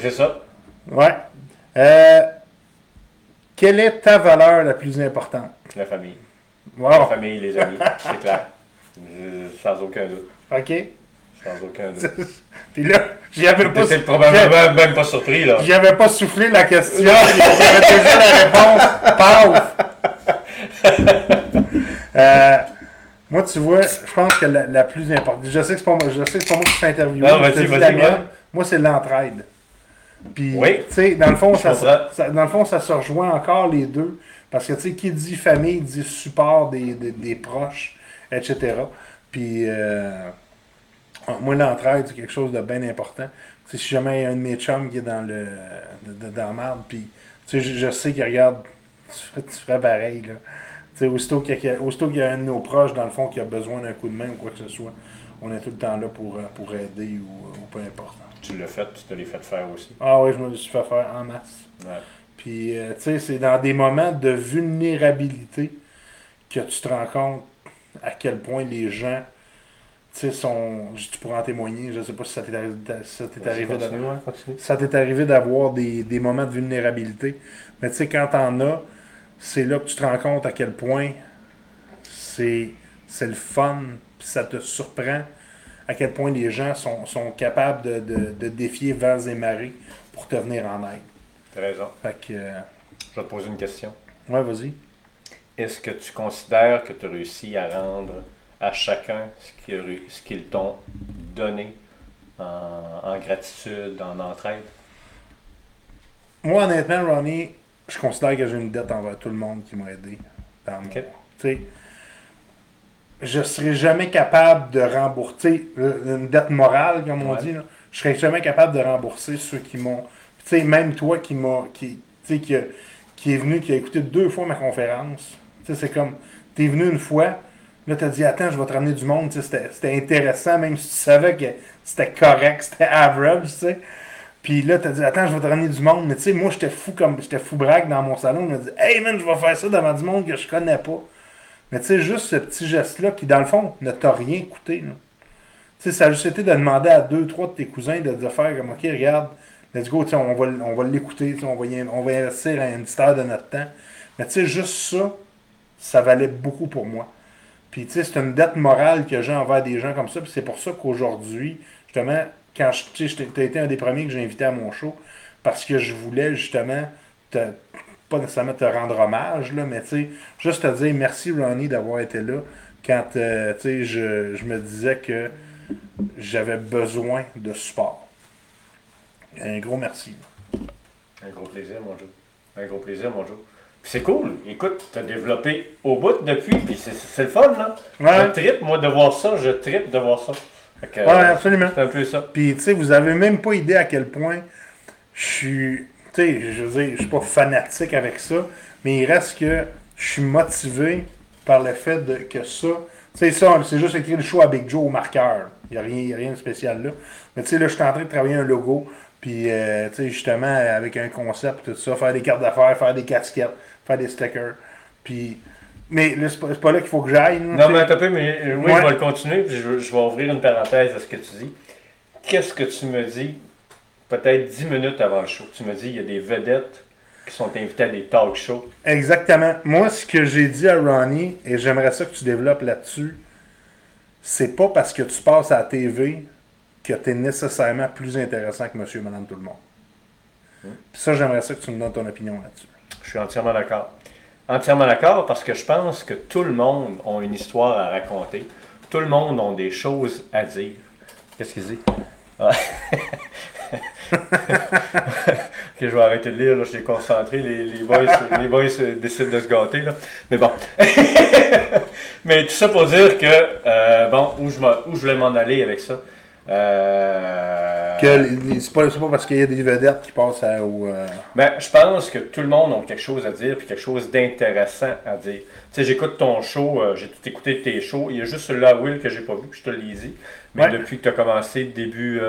C'est ça. ouais. Euh, quelle est ta valeur la plus importante? La famille. La famille, les amis, c'est clair. Sans aucun doute. OK. Sans aucun doute. Puis là, j'y avais pas, probablement même pas surpris, là. j'y avais pas soufflé la question. J'avais déjà la réponse. Paf! Euh, moi, tu vois, je pense que la, la plus importante. Je sais que c'est pas moi, je sais que c'est pas moi qui interviewer. Non, vas-y, vas-y. Moi, c'est l'entraide. Puis, Oui. tu sais, dans le fond, Je ça, comprends. ça- dans le fond, ça se rejoint encore les deux. Parce que, tu sais, qui dit famille dit support des, des, des proches, etc. Puis, euh, moi, l'entraide, c'est quelque chose de bien important. Tu sais, si jamais il y a un de mes chums qui est dans le de- de- dans la puis, tu sais, je, je sais qu'il regarde, tu tu ferais pareil, là. Tu sais, aussitôt qu'il y, qu'il y a un de nos proches, dans le fond, qui a besoin d'un coup de main ou quoi que ce soit, on est tout le temps là pour, euh, pour aider ou, ou peu importe. Tu l'as fait, tu te l'as fait faire aussi. Ah oui, je me le suis fait faire en masse. Ouais. Puis, euh, tu sais, c'est dans des moments de vulnérabilité que tu te rends compte à quel point les gens, tu sais, sont. Tu pourras en témoigner, je sais pas si ça t'est arrivé, si ça t'est arrivé ça t'est arrivé d'avoir des, des moments de vulnérabilité. Mais tu sais, quand t'en as, c'est là que tu te rends compte à quel point c'est c'est le fun, puis ça te surprend à quel point les gens sont, sont capables de, de, de défier vents et marées pour te venir en aide. T'as raison. Fait que, euh, Je vais te poser une question. ouais, vas-y. Est-ce que tu considères que tu as réussi à rendre à chacun ce qu'ils ré- ce qu'ils t'ont donné en, en gratitude, en entraide? Moi, honnêtement, Ronnie, je considère que j'ai une dette envers tout le monde qui m'a aidé. Dans mon- Ok. Tu sais, je serais jamais capable de rembourser euh, une dette morale, comme on Ouais. dit. là. Je serais jamais capable de rembourser ceux qui m'ont. Tu sais, même toi qui m'a. Qui, tu qui, qui est venu, qui a écouté deux fois ma conférence. Tu c'est comme. T'es venu une fois, là, t'as dit, attends, je vais te ramener du monde. Tu C'était intéressant, même si tu savais que c'était correct, c'était average, tu sais. Puis là, t'as dit, attends, je vais te ramener du monde. Mais tu sais, moi, j'étais fou comme j'étais fou braque dans mon salon. Je me dis, hey man, je vais faire ça devant du monde que je connais pas. Mais tu sais, juste ce petit geste-là qui, dans le fond, ne t'a rien coûté. Tu sais, ça a juste été de demander à deux, trois de tes cousins de, de faire comme, OK, regarde, let's go, on va, on va l'écouter, on va, on va investir une petite heure de notre temps. Mais tu sais, juste ça, ça valait beaucoup pour moi. Puis tu sais, c'est une dette morale que j'ai envers des gens comme ça. Puis c'est pour ça qu'aujourd'hui, justement, quand tu as été un des premiers que j'ai invité à mon show, parce que je voulais justement te, pas nécessairement te rendre hommage, là, mais tu sais, juste te dire merci Ronnie d'avoir été là quand euh, je, je me disais que j'avais besoin de support. Un gros merci. Un gros plaisir, mon Joe. Un gros plaisir, mon Joe. Puis c'est cool. Écoute, tu as développé au bout depuis, puis c'est c'est le fun, là. Ouais. Je trippe, moi, de voir ça. Je trippe de voir ça. Que, Ouais, absolument. c'est un peu ça. Puis, tu sais, vous avez même pas idée à quel point je suis. Tu sais, je veux dire, je suis pas fanatique avec ça, mais il reste que je suis motivé par le fait de, que ça. Tu sais, ça, c'est juste écrit le show à Big Joe au marqueur. Il n'y a, rien- y a rien de spécial là. Mais tu sais, là, je suis en train de travailler un logo, puis, euh, tu sais, justement, avec un concept, tout ça, faire des cartes d'affaires, faire des casquettes, faire des stickers. Puis. Mais là, c'est pas, là qu'il faut que j'aille. Non, mais attends peu, mais euh, oui, Ouais. je vais le continuer, puis je, je vais ouvrir une parenthèse à ce que tu dis. Qu'est-ce que tu me dis, peut-être 10 minutes avant le show? Tu me dis, il y a des vedettes qui sont invitées à des talk shows. Exactement. Moi, ce que j'ai dit à Ronnie, et j'aimerais ça que tu développes là-dessus, c'est pas parce que tu passes à la TV que tu es nécessairement plus intéressant que monsieur et madame tout le monde. Puis ça, j'aimerais ça que tu me donnes ton opinion là-dessus. Je suis entièrement d'accord. Entièrement d'accord parce que je pense que tout le monde a une histoire à raconter. Tout le monde a des choses à dire. Qu'est-ce qu'il dit? Ah. je vais arrêter de lire, là, je suis concentré. Les, les boys, les boys euh, décident de se gâter. Là. Mais bon. Mais tout ça pour dire que, euh, bon, où je, où je voulais m'en aller avec ça? Euh, Que c'est pas, pas parce qu'il y a des vedettes qui passent à, au. euh, Ben, je pense que tout le monde a quelque chose à dire puis quelque chose d'intéressant à dire. Tu sais, j'écoute ton show, euh, j'ai tout écouté tes shows. Il y a juste celui-là, Will, que j'ai pas vu, puis je te l'ai dit. Mais Ouais. depuis que tu as commencé début,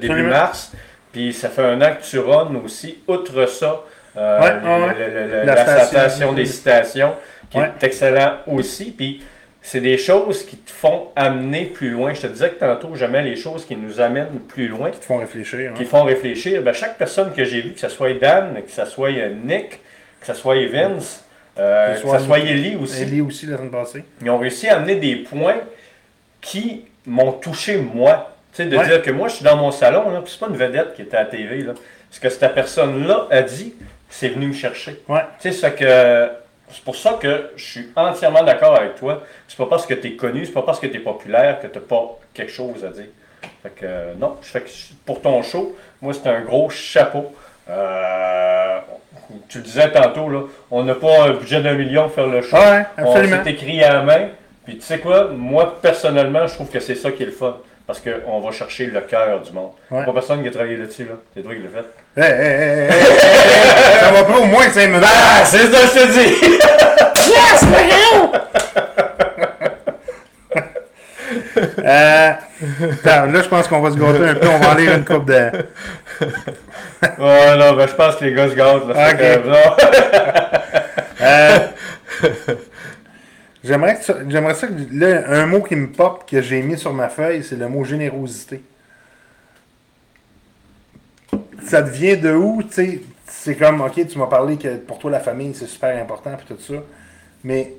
début mars, puis ça fait un an que tu runs aussi. Outre ça, Ouais, le- ouais, ouais. le- le- le- La la station. station des citations, qui est excellent aussi. Puis c'est des choses qui te font amener plus loin. Je te disais que tantôt, jamais les choses qui nous amènent plus loin qui te font réfléchir. hein. qui font réfléchir. Ben, chaque personne que j'ai vue, que ce soit Dan, que ce soit euh, Nick, que ce soit Vince, euh, Que ce que soit ce soit Ellie aussi, Ellie aussi la semaine passée. ils ont réussi à amener des points qui m'ont touché moi. Tu sais, de Ouais. dire que moi, je suis dans mon salon, là, c'est pas une vedette qui était à la TV. Là. Ce que cette personne-là a dit, c'est venu me chercher. Ouais. Tu sais, c'est que c'est pour ça que je suis entièrement d'accord avec toi. C'est pas parce que tu es connu, c'est pas parce que tu es populaire que tu pas quelque chose à dire. Fait que euh, non, je fais que pour ton show, moi c'est un gros chapeau. Euh, tu le disais tantôt, là, on n'a pas un budget d'un million pour faire le show. Ouais, On absolument. s'est écrit à la main. Puis tu sais quoi, moi personnellement, je trouve que c'est ça qui est le fun. Parce qu'on va chercher le cœur du monde. Ouais. Pas personne qui a travaillé là-dessus, là. C'est toi qui l'as fait. Hey, hey, hey, ça va pas au moins 5 minutes. Ah, c'est ça que je te dis! Yes, euh, là, je pense qu'on va se gâter un peu. On va en lire une coupe de. Ouais, non, ben, je pense que les gars se gâtent, là. Euh, J'aimerais que ça, j'aimerais ça que là, un mot qui me pop que j'ai mis sur ma feuille, c'est le mot générosité. Ça devient de où, tu sais, c'est comme, ok, tu m'as parlé que pour toi la famille c'est super important puis tout ça, mais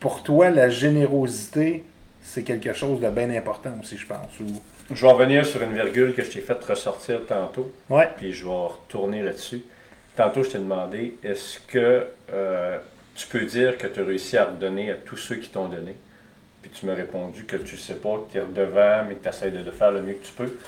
pour toi la générosité c'est quelque chose de bien important aussi, je pense. Ou... Je vais revenir sur une virgule que je t'ai fait ressortir tantôt, Ouais, puis je vais retourner là-dessus. Tantôt, je t'ai demandé, est-ce que euh, tu peux dire que tu as réussi à redonner à tous ceux qui t'ont donné? Puis tu m'as répondu que tu sais pas, que tu es mais que tu essaies de, de faire le mieux que tu peux.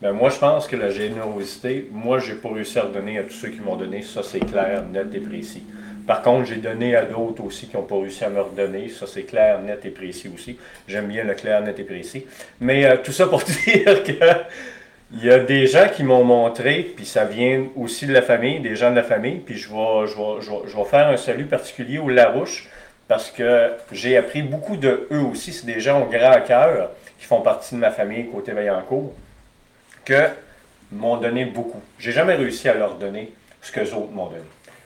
Ben moi, je pense que la générosité, moi, j'ai pas réussi à redonner à tous ceux qui m'ont donné. Ça, c'est clair, net et précis. Par contre, j'ai donné à d'autres aussi qui n'ont pas réussi à me redonner. Ça, c'est clair, net et précis aussi. J'aime bien le clair, net et précis. Mais euh, tout ça pour dire que il y a des gens qui m'ont montré, puis ça vient aussi de la famille, des gens de la famille, puis je vais, faire un salut particulier au Larouche, parce que j'ai appris beaucoup de eux aussi. C'est des gens au grand cœur qui font partie de ma famille côté Vaillancourt, que m'ont donné beaucoup. J'ai jamais réussi à leur donner ce que les autres m'ont donné.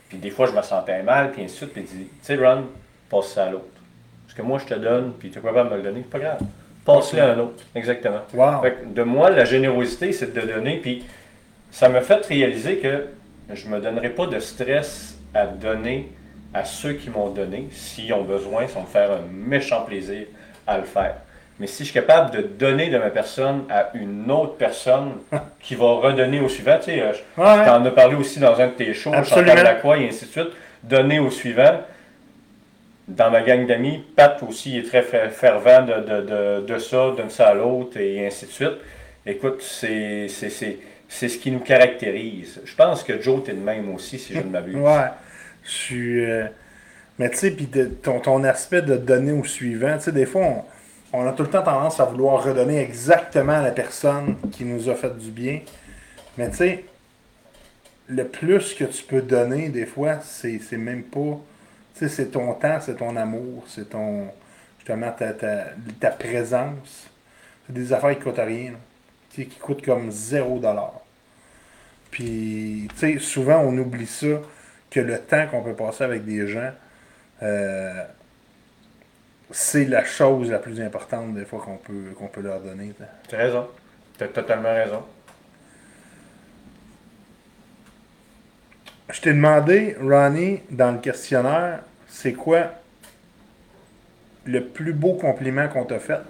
Puis des fois, je me sentais mal, puis ainsi de puis ils disent, tu sais, Ron, passe ça à l'autre. Ce que moi, je te donne, puis tu es capable de me le donner, pas grave. Passe-le à un autre. Exactement. wow. Fait que de moi, la générosité, c'est de donner. Puis ça m'a fait réaliser que je me donnerai pas de stress à donner à ceux qui m'ont donné. S'ils ont besoin, ça me faire un méchant plaisir à le faire. Mais si je suis capable de donner de ma personne à une autre personne qui va redonner au suivant, tu sais, euh, je- Ouais. tu en as parlé aussi dans un de tes shows. Chantal Lacroix et ainsi de suite, donner au suivant. Dans ma gang d'amis, Pat aussi est très fer- fervent de, de, de, ça, donne ça à l'autre et ainsi de suite. Écoute, c'est ce qui nous caractérise. Je pense que Joe, t'es de même aussi, si je ne m'abuse. Ouais. Je euh, Mais tu sais, puis ton, ton aspect de donner au suivant, tu sais, des fois, on, on a tout le temps tendance à vouloir redonner exactement à la personne qui nous a fait du bien. Mais tu sais, le plus que tu peux donner, des fois, c'est même pas. Tu sais, c'est ton temps, c'est ton amour, c'est ton. Justement, ta, ta, ta présence. C'est des affaires qui coûtent rien. Tu sais, qui coûtent comme zéro dollar. Puis, tu sais, souvent, on oublie ça, que le temps qu'on peut passer avec des gens, euh, c'est la chose la plus importante, des fois, qu'on peut, qu'on peut leur donner. tu. T'as raison. T'as totalement raison. Je t'ai demandé, Ronnie, dans le questionnaire, c'est quoi le plus beau compliment qu'on t'a fait?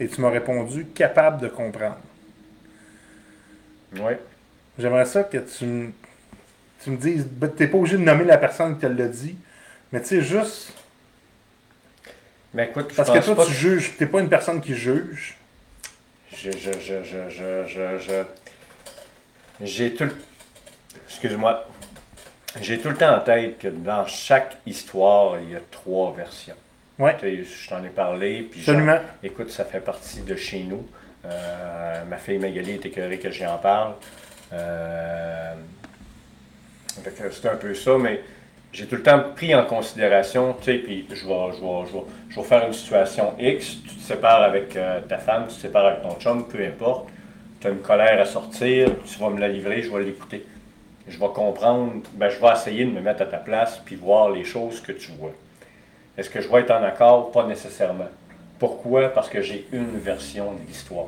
Et tu m'as répondu capable de comprendre. Oui. J'aimerais ça que tu, me- tu me dises, ben, t'es pas obligé de nommer la personne qui te l'a dit, mais tu sais, juste Mais écoute, je parce que toi, pas tu juges, t'es pas une personne qui juge. Je, je, je, je, je, je, je, J'ai tout le... Excuse-moi. J'ai tout le temps en tête que dans chaque histoire, il y a trois versions. Ouais. Je t'en ai parlé, puis Absolument. écoute, ça fait partie de chez nous. Euh, ma fille Magali est écœurée que j'y en parle. Euh, c'est un peu ça, mais j'ai tout le temps pris en considération, tu sais, puis je vais, je, vais, je, vais, je vais faire une situation X, tu te sépares avec euh, ta femme, tu te sépares avec ton chum, peu importe, tu as une colère à sortir, tu vas me la livrer, je vais l'écouter. Je vais comprendre, ben, je vais essayer de me mettre à ta place, puis voir les choses que tu vois. Est-ce que je vais être en accord? Pas nécessairement. Pourquoi? Parce que j'ai une version de l'histoire.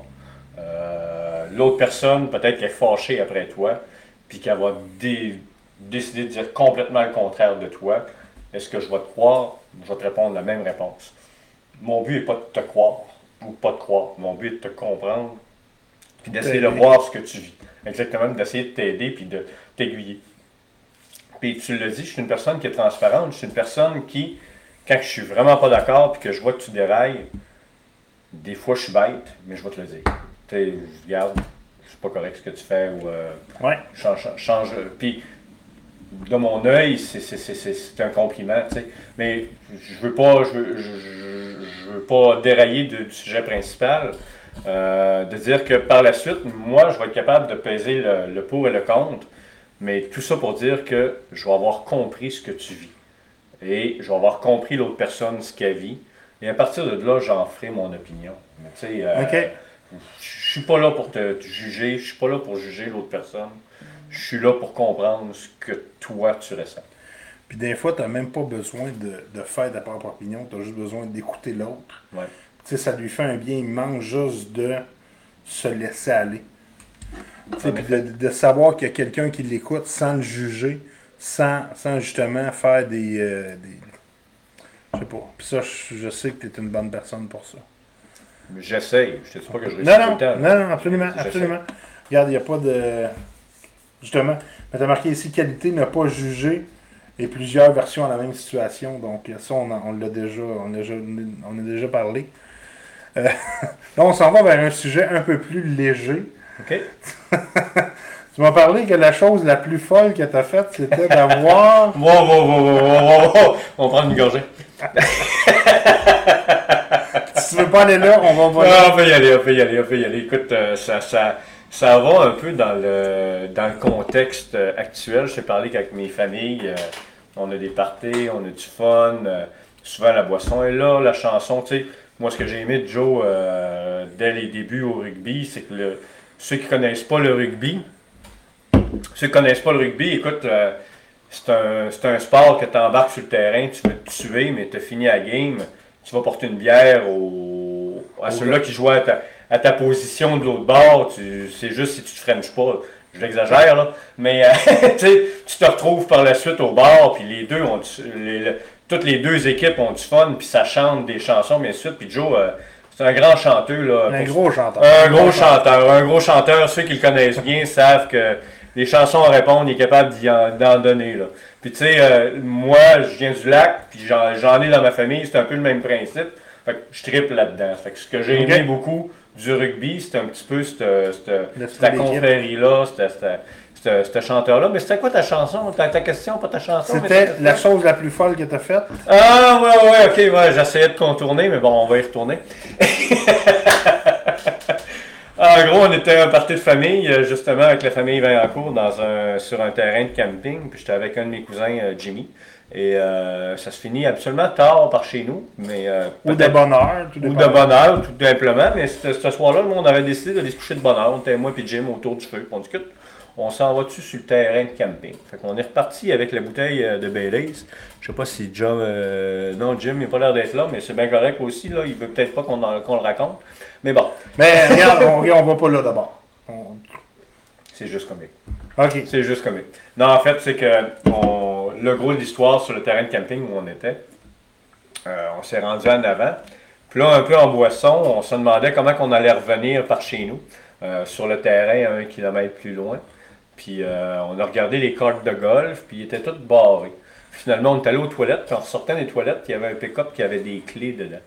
Euh, L'autre personne, peut-être qu'elle est fâchée après toi, puis qu'elle va dé- décider de dire complètement le contraire de toi. Est-ce que je vais te croire? Je vais te répondre la même réponse. Mon but n'est pas de te croire ou pas de croire. Mon but est de te comprendre, puis d'essayer de voir ce que tu vis. Exactement, d'essayer de t'aider, puis de t'aiguiller. Puis tu le dis, je suis une personne qui est transparente. Je suis une personne qui, quand je suis vraiment pas d'accord puis que je vois que tu dérailles, des fois je suis bête, mais je vais te le dire. Tu sais, regarde, c'est pas correct ce que tu fais ou euh, Ouais. change, change. Puis de mon œil, c'est- un compliment, tu sais. Mais je veux pas, je veux, je, je- je veux pas dérailler de- du sujet principal. Euh, de dire que par la suite, moi, je vais être capable de peser le, le pour et le contre, mais tout ça pour dire que je vais avoir compris ce que tu vis. Et je vais avoir compris l'autre personne, ce qu'elle vit. Et à partir de là, j'en ferai mon opinion. Mais tu sais, euh, je suis pas là pour te, te juger, je suis pas là pour juger l'autre personne. Je suis là pour comprendre ce que toi tu ressens. Puis des fois, tu n'as même pas besoin de, de faire ta propre opinion, tu as juste besoin d'écouter l'autre. Ouais. Tu sais, ça lui fait un bien immense juste de se laisser aller. Tu sais, En puis de, de savoir qu'il y a quelqu'un qui l'écoute sans le juger, sans, sans justement faire des, euh, des- Je sais pas. Puis ça, je, je sais que tu es une bonne personne pour ça. J'essaye. Je te dis pas que je réussis Non, tout non, le temps. non, non, absolument, absolument. Regarde, il n'y a pas de. Justement, mais tu as marqué ici qualité ne pas juger et plusieurs versions à la même situation. Donc, ça, on, on l'a déjà, on a déjà, on a déjà parlé. Euh, là, on s'en va vers un sujet un peu plus léger. OK? Tu m'as parlé que la chose la plus folle que tu as faite, c'était d'avoir. Wow, wow, wow, wow, wow, wow. On prend une gorgée. si tu veux pas aller là, on va voir. Ah, on peut y aller, on peut y aller, on peut y aller. Écoute, euh, ça, ça, ça va un peu dans le, dans le contexte euh, actuel. Je t'ai parlé qu'avec mes familles, euh, on a des parties, on a du fun, euh, souvent la boisson est là, la chanson, tu sais. Moi, ce que j'ai aimé de Joe euh, dès les débuts au rugby, c'est que le- ceux qui connaissent pas le rugby, ceux qui connaissent pas le rugby, écoute, euh, c'est un, un sport que tu embarques sur le terrain, tu veux te tuer, mais tu as fini la game, tu vas porter une bière au, à celui-là qui joue à ta, à ta position de l'autre bord, c'est juste si tu te frenches pas. Je l'exagère, là. Mais euh, tu te retrouves par la suite au bar, puis les deux ont les- toutes les deux équipes ont du fun, puis ça chante des chansons, bien sûr. Puis Joe, euh, c'est un grand chanteur. Là, Un gros chanteur. un gros chanteur, un gros chanteur, ceux qui le connaissent bien savent que les chansons à répondre, il est capable d'en donner. Là. Puis tu sais, euh, moi, je viens du lac, puis j'en, j'en ai dans ma famille, c'est un peu le même principe. Fait que je triple là-dedans. Fait que ce que j'ai aimé beaucoup du rugby, c'était un petit peu cette, cette, cette confrérie-là, cette, cette, cette chanteur-là. Mais c'était quoi ta chanson? Ta, ta question, pas ta chanson? C'était la chose la plus folle que tu as faite. Ah, ouais, ouais, ok, ouais, j'essayais de contourner, mais bon, on va y retourner. en gros, on était un party de famille, euh, justement, avec la famille Vaillancourt, dans un, sur un terrain de camping, puis j'étais avec un de mes cousins, euh, Jimmy. Et euh, ça se finit absolument tard par chez nous, mais euh, Ou de bonne heure. tout ou de bonne heure, tout simplement. Mais ce, ce soir-là, nous, on avait décidé d'aller se coucher de bonne heure. On était moi et Jim autour du feu. On discute. On s'en va dessus sur le terrain de camping? Fait qu'on est reparti avec la bouteille euh, de Baileys. Je sais pas si John. euh, non, Jim, il n'a pas l'air d'être là, mais c'est bien correct aussi. Là. Il veut peut-être pas qu'on le raconte. Mais bon, Mais regarde, on, on va pas là d'abord. On- c'est juste comique. Ok. C'est juste comique. Non, en fait, c'est que on- le gros de l'histoire sur le terrain de camping où on était, euh, on s'est rendu en avant. Puis là, un peu en boisson, on se demandait comment on allait revenir par chez nous, euh, sur le terrain un kilomètre plus loin. Puis euh, on a regardé les cartes de golf, puis ils étaient toutes barrés. Puis finalement, on est allé aux toilettes, puis en sortant des toilettes, il y avait un pick-up qui avait des clés dedans.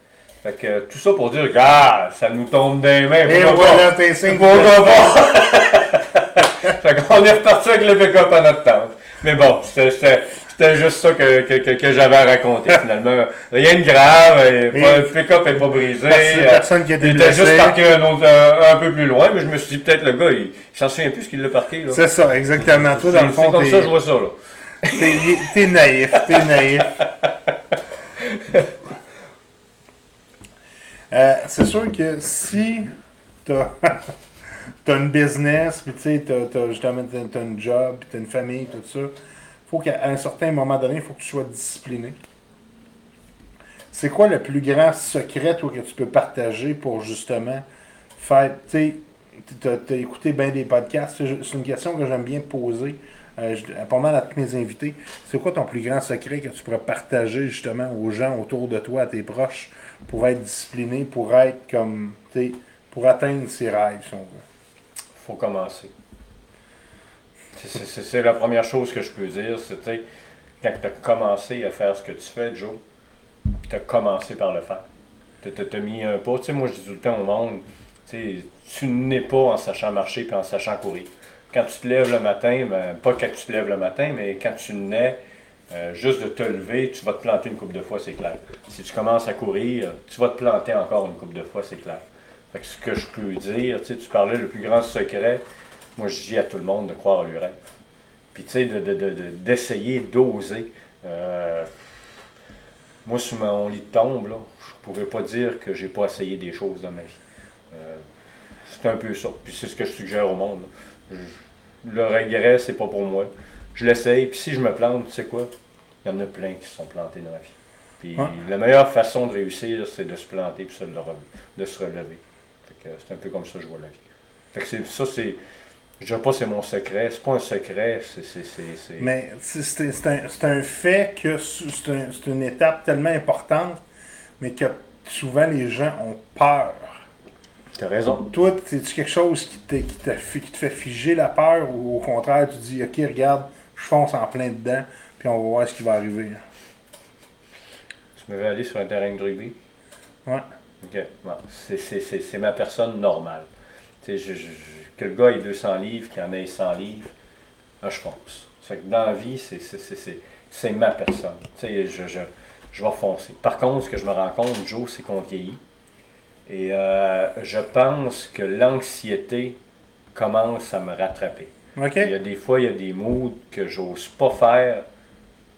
Fait que euh, tout ça pour dire, regarde, ça nous tombe des mains. Et voilà tes signes. Fait qu'on est reparti avec le pick-up à notre tente. Mais bon, c'était juste ça que, que, que, j'avais à raconter finalement. Rien de grave, le pick-up n'est pas brisé. Personne qui a Il était juste parqué un, autre, un, peu plus loin, mais je me suis dit peut-être le gars, il, s'en souvient plus qu'il l'a parqué. C'est ça, exactement. Toi, dans le fond, c'est comme ça je vois ça. là. T'es naïf, t'es naïf. Euh, c'est sûr que si t'as as une business, puis tu sais, t'as justement as un job, puis t'as une famille, tout ça, faut qu'à un certain moment donné, il faut que tu sois discipliné. C'est quoi le plus grand secret, que tu peux partager pour justement faire, tu t'as écouté bien des podcasts, c'est une question que j'aime bien poser. Euh, pas mal à tous mes invités, c'est quoi ton plus grand secret que tu pourrais partager justement aux gens autour de toi, à tes proches, pour être discipliné, pour être comme, pour atteindre ses rêves, si on veut? faut commencer. C'est la première chose que je peux dire, c'était quand tu as commencé à faire ce que tu fais, Joe, tu as commencé par le faire. Tu as, mis un pas. Tu sais, moi, je dis tout le temps au monde, tu n'es pas en sachant marcher et en sachant courir. Quand tu te lèves le matin, ben, pas quand tu te lèves le matin, mais quand tu nais, euh, juste de te lever, tu vas te planter une coupe de fois, c'est clair. Si tu commences à courir, tu vas te planter encore une coupe de fois, c'est clair. Fait ce que je peux dire, tu parlais le plus grand secret, moi je dis à tout le monde de croire à rêve. Puis tu sais, d'essayer, de, d'oser. Euh, moi, sur mon lit de tombe, là, je ne pouvais pas dire que j'ai pas essayé des choses dans ma vie. Euh, c'est un peu ça. Puis c'est ce que je suggère au monde. le regret, c'est pas pour moi. Je l'essaye, puis si je me plante, tu sais quoi? Il y en a plein qui se sont plantés dans la vie. Puis la meilleure façon de réussir, c'est de se planter puis de se relever. C'est un peu comme ça que je vois la vie. Fait que ça, c'est. Je dirais pas c'est mon secret, c'est pas un secret, c'est. Mais c'est un, un, fait que c'est un, une étape tellement importante, mais que souvent les gens ont peur. Tu as raison. Toi, c'est-tu quelque chose qui, qui, qui te fait figer la peur ou au contraire, tu dis, OK, regarde, je fonce en plein dedans, puis on va voir ce qui va arriver. Tu me vais aller sur un terrain de rugby? Ouais. OK. c'est ma personne normale. Je, je, que le gars ait 200 livres, qu'il en ait 100 livres, là, je pense. dans la vie, c'est ma personne. Je, je, je vais foncer. Par contre, ce que je me rends compte, Joe, c'est qu'on vieillit. Et euh, je pense que l'anxiété commence à me rattraper. Il y a des fois, il y a des moods que j'ose pas faire,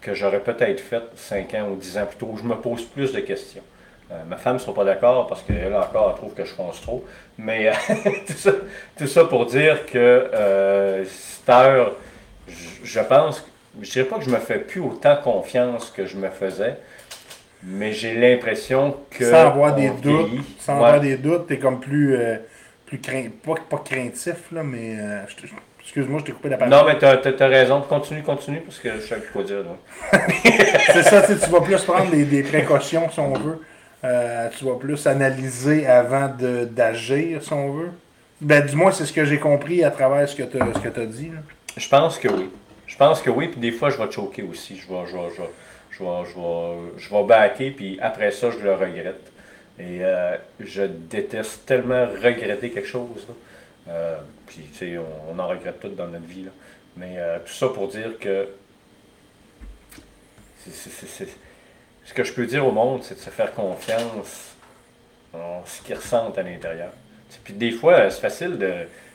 que j'aurais peut-être fait 5 ans ou 10 ans plus tôt. Je me pose plus de questions. Euh, ma femme ne sera pas d'accord parce qu'elle encore elle trouve que je fonce trop. Mais euh, tout, ça, pour dire que euh, cette heure, je, pense, je ne dirais pas que je me fais plus autant confiance que je me faisais, mais j'ai l'impression que. Sans avoir des doutes, sans avoir des doutes, tu es comme plus, plus craint, pas, pas craintif, là, mais. Excuse-moi, je t'ai coupé la parole. Non, mais tu as, raison. Continue, continue, parce que je sais plus quoi dire. c'est ça, tu vas plus prendre des, des précautions, si on veut. Euh, tu vas plus analyser avant d'agir, si on veut. Ben, du moins, c'est ce que j'ai compris à travers ce que tu as, dit. Je pense que oui. Je pense que oui, puis des fois, je vais choquer aussi. Je vais, je vais, je vais, je vais, je vais, backer, puis après ça, je le regrette. Et euh, je déteste tellement regretter quelque chose. Euh, puis, tu sais, on, en regrette tout dans notre vie. Là. Mais tout ça pour dire que ce que je peux dire au monde, c'est de se faire confiance en ce qu'ils ressentent à l'intérieur. Puis des fois, c'est facile de,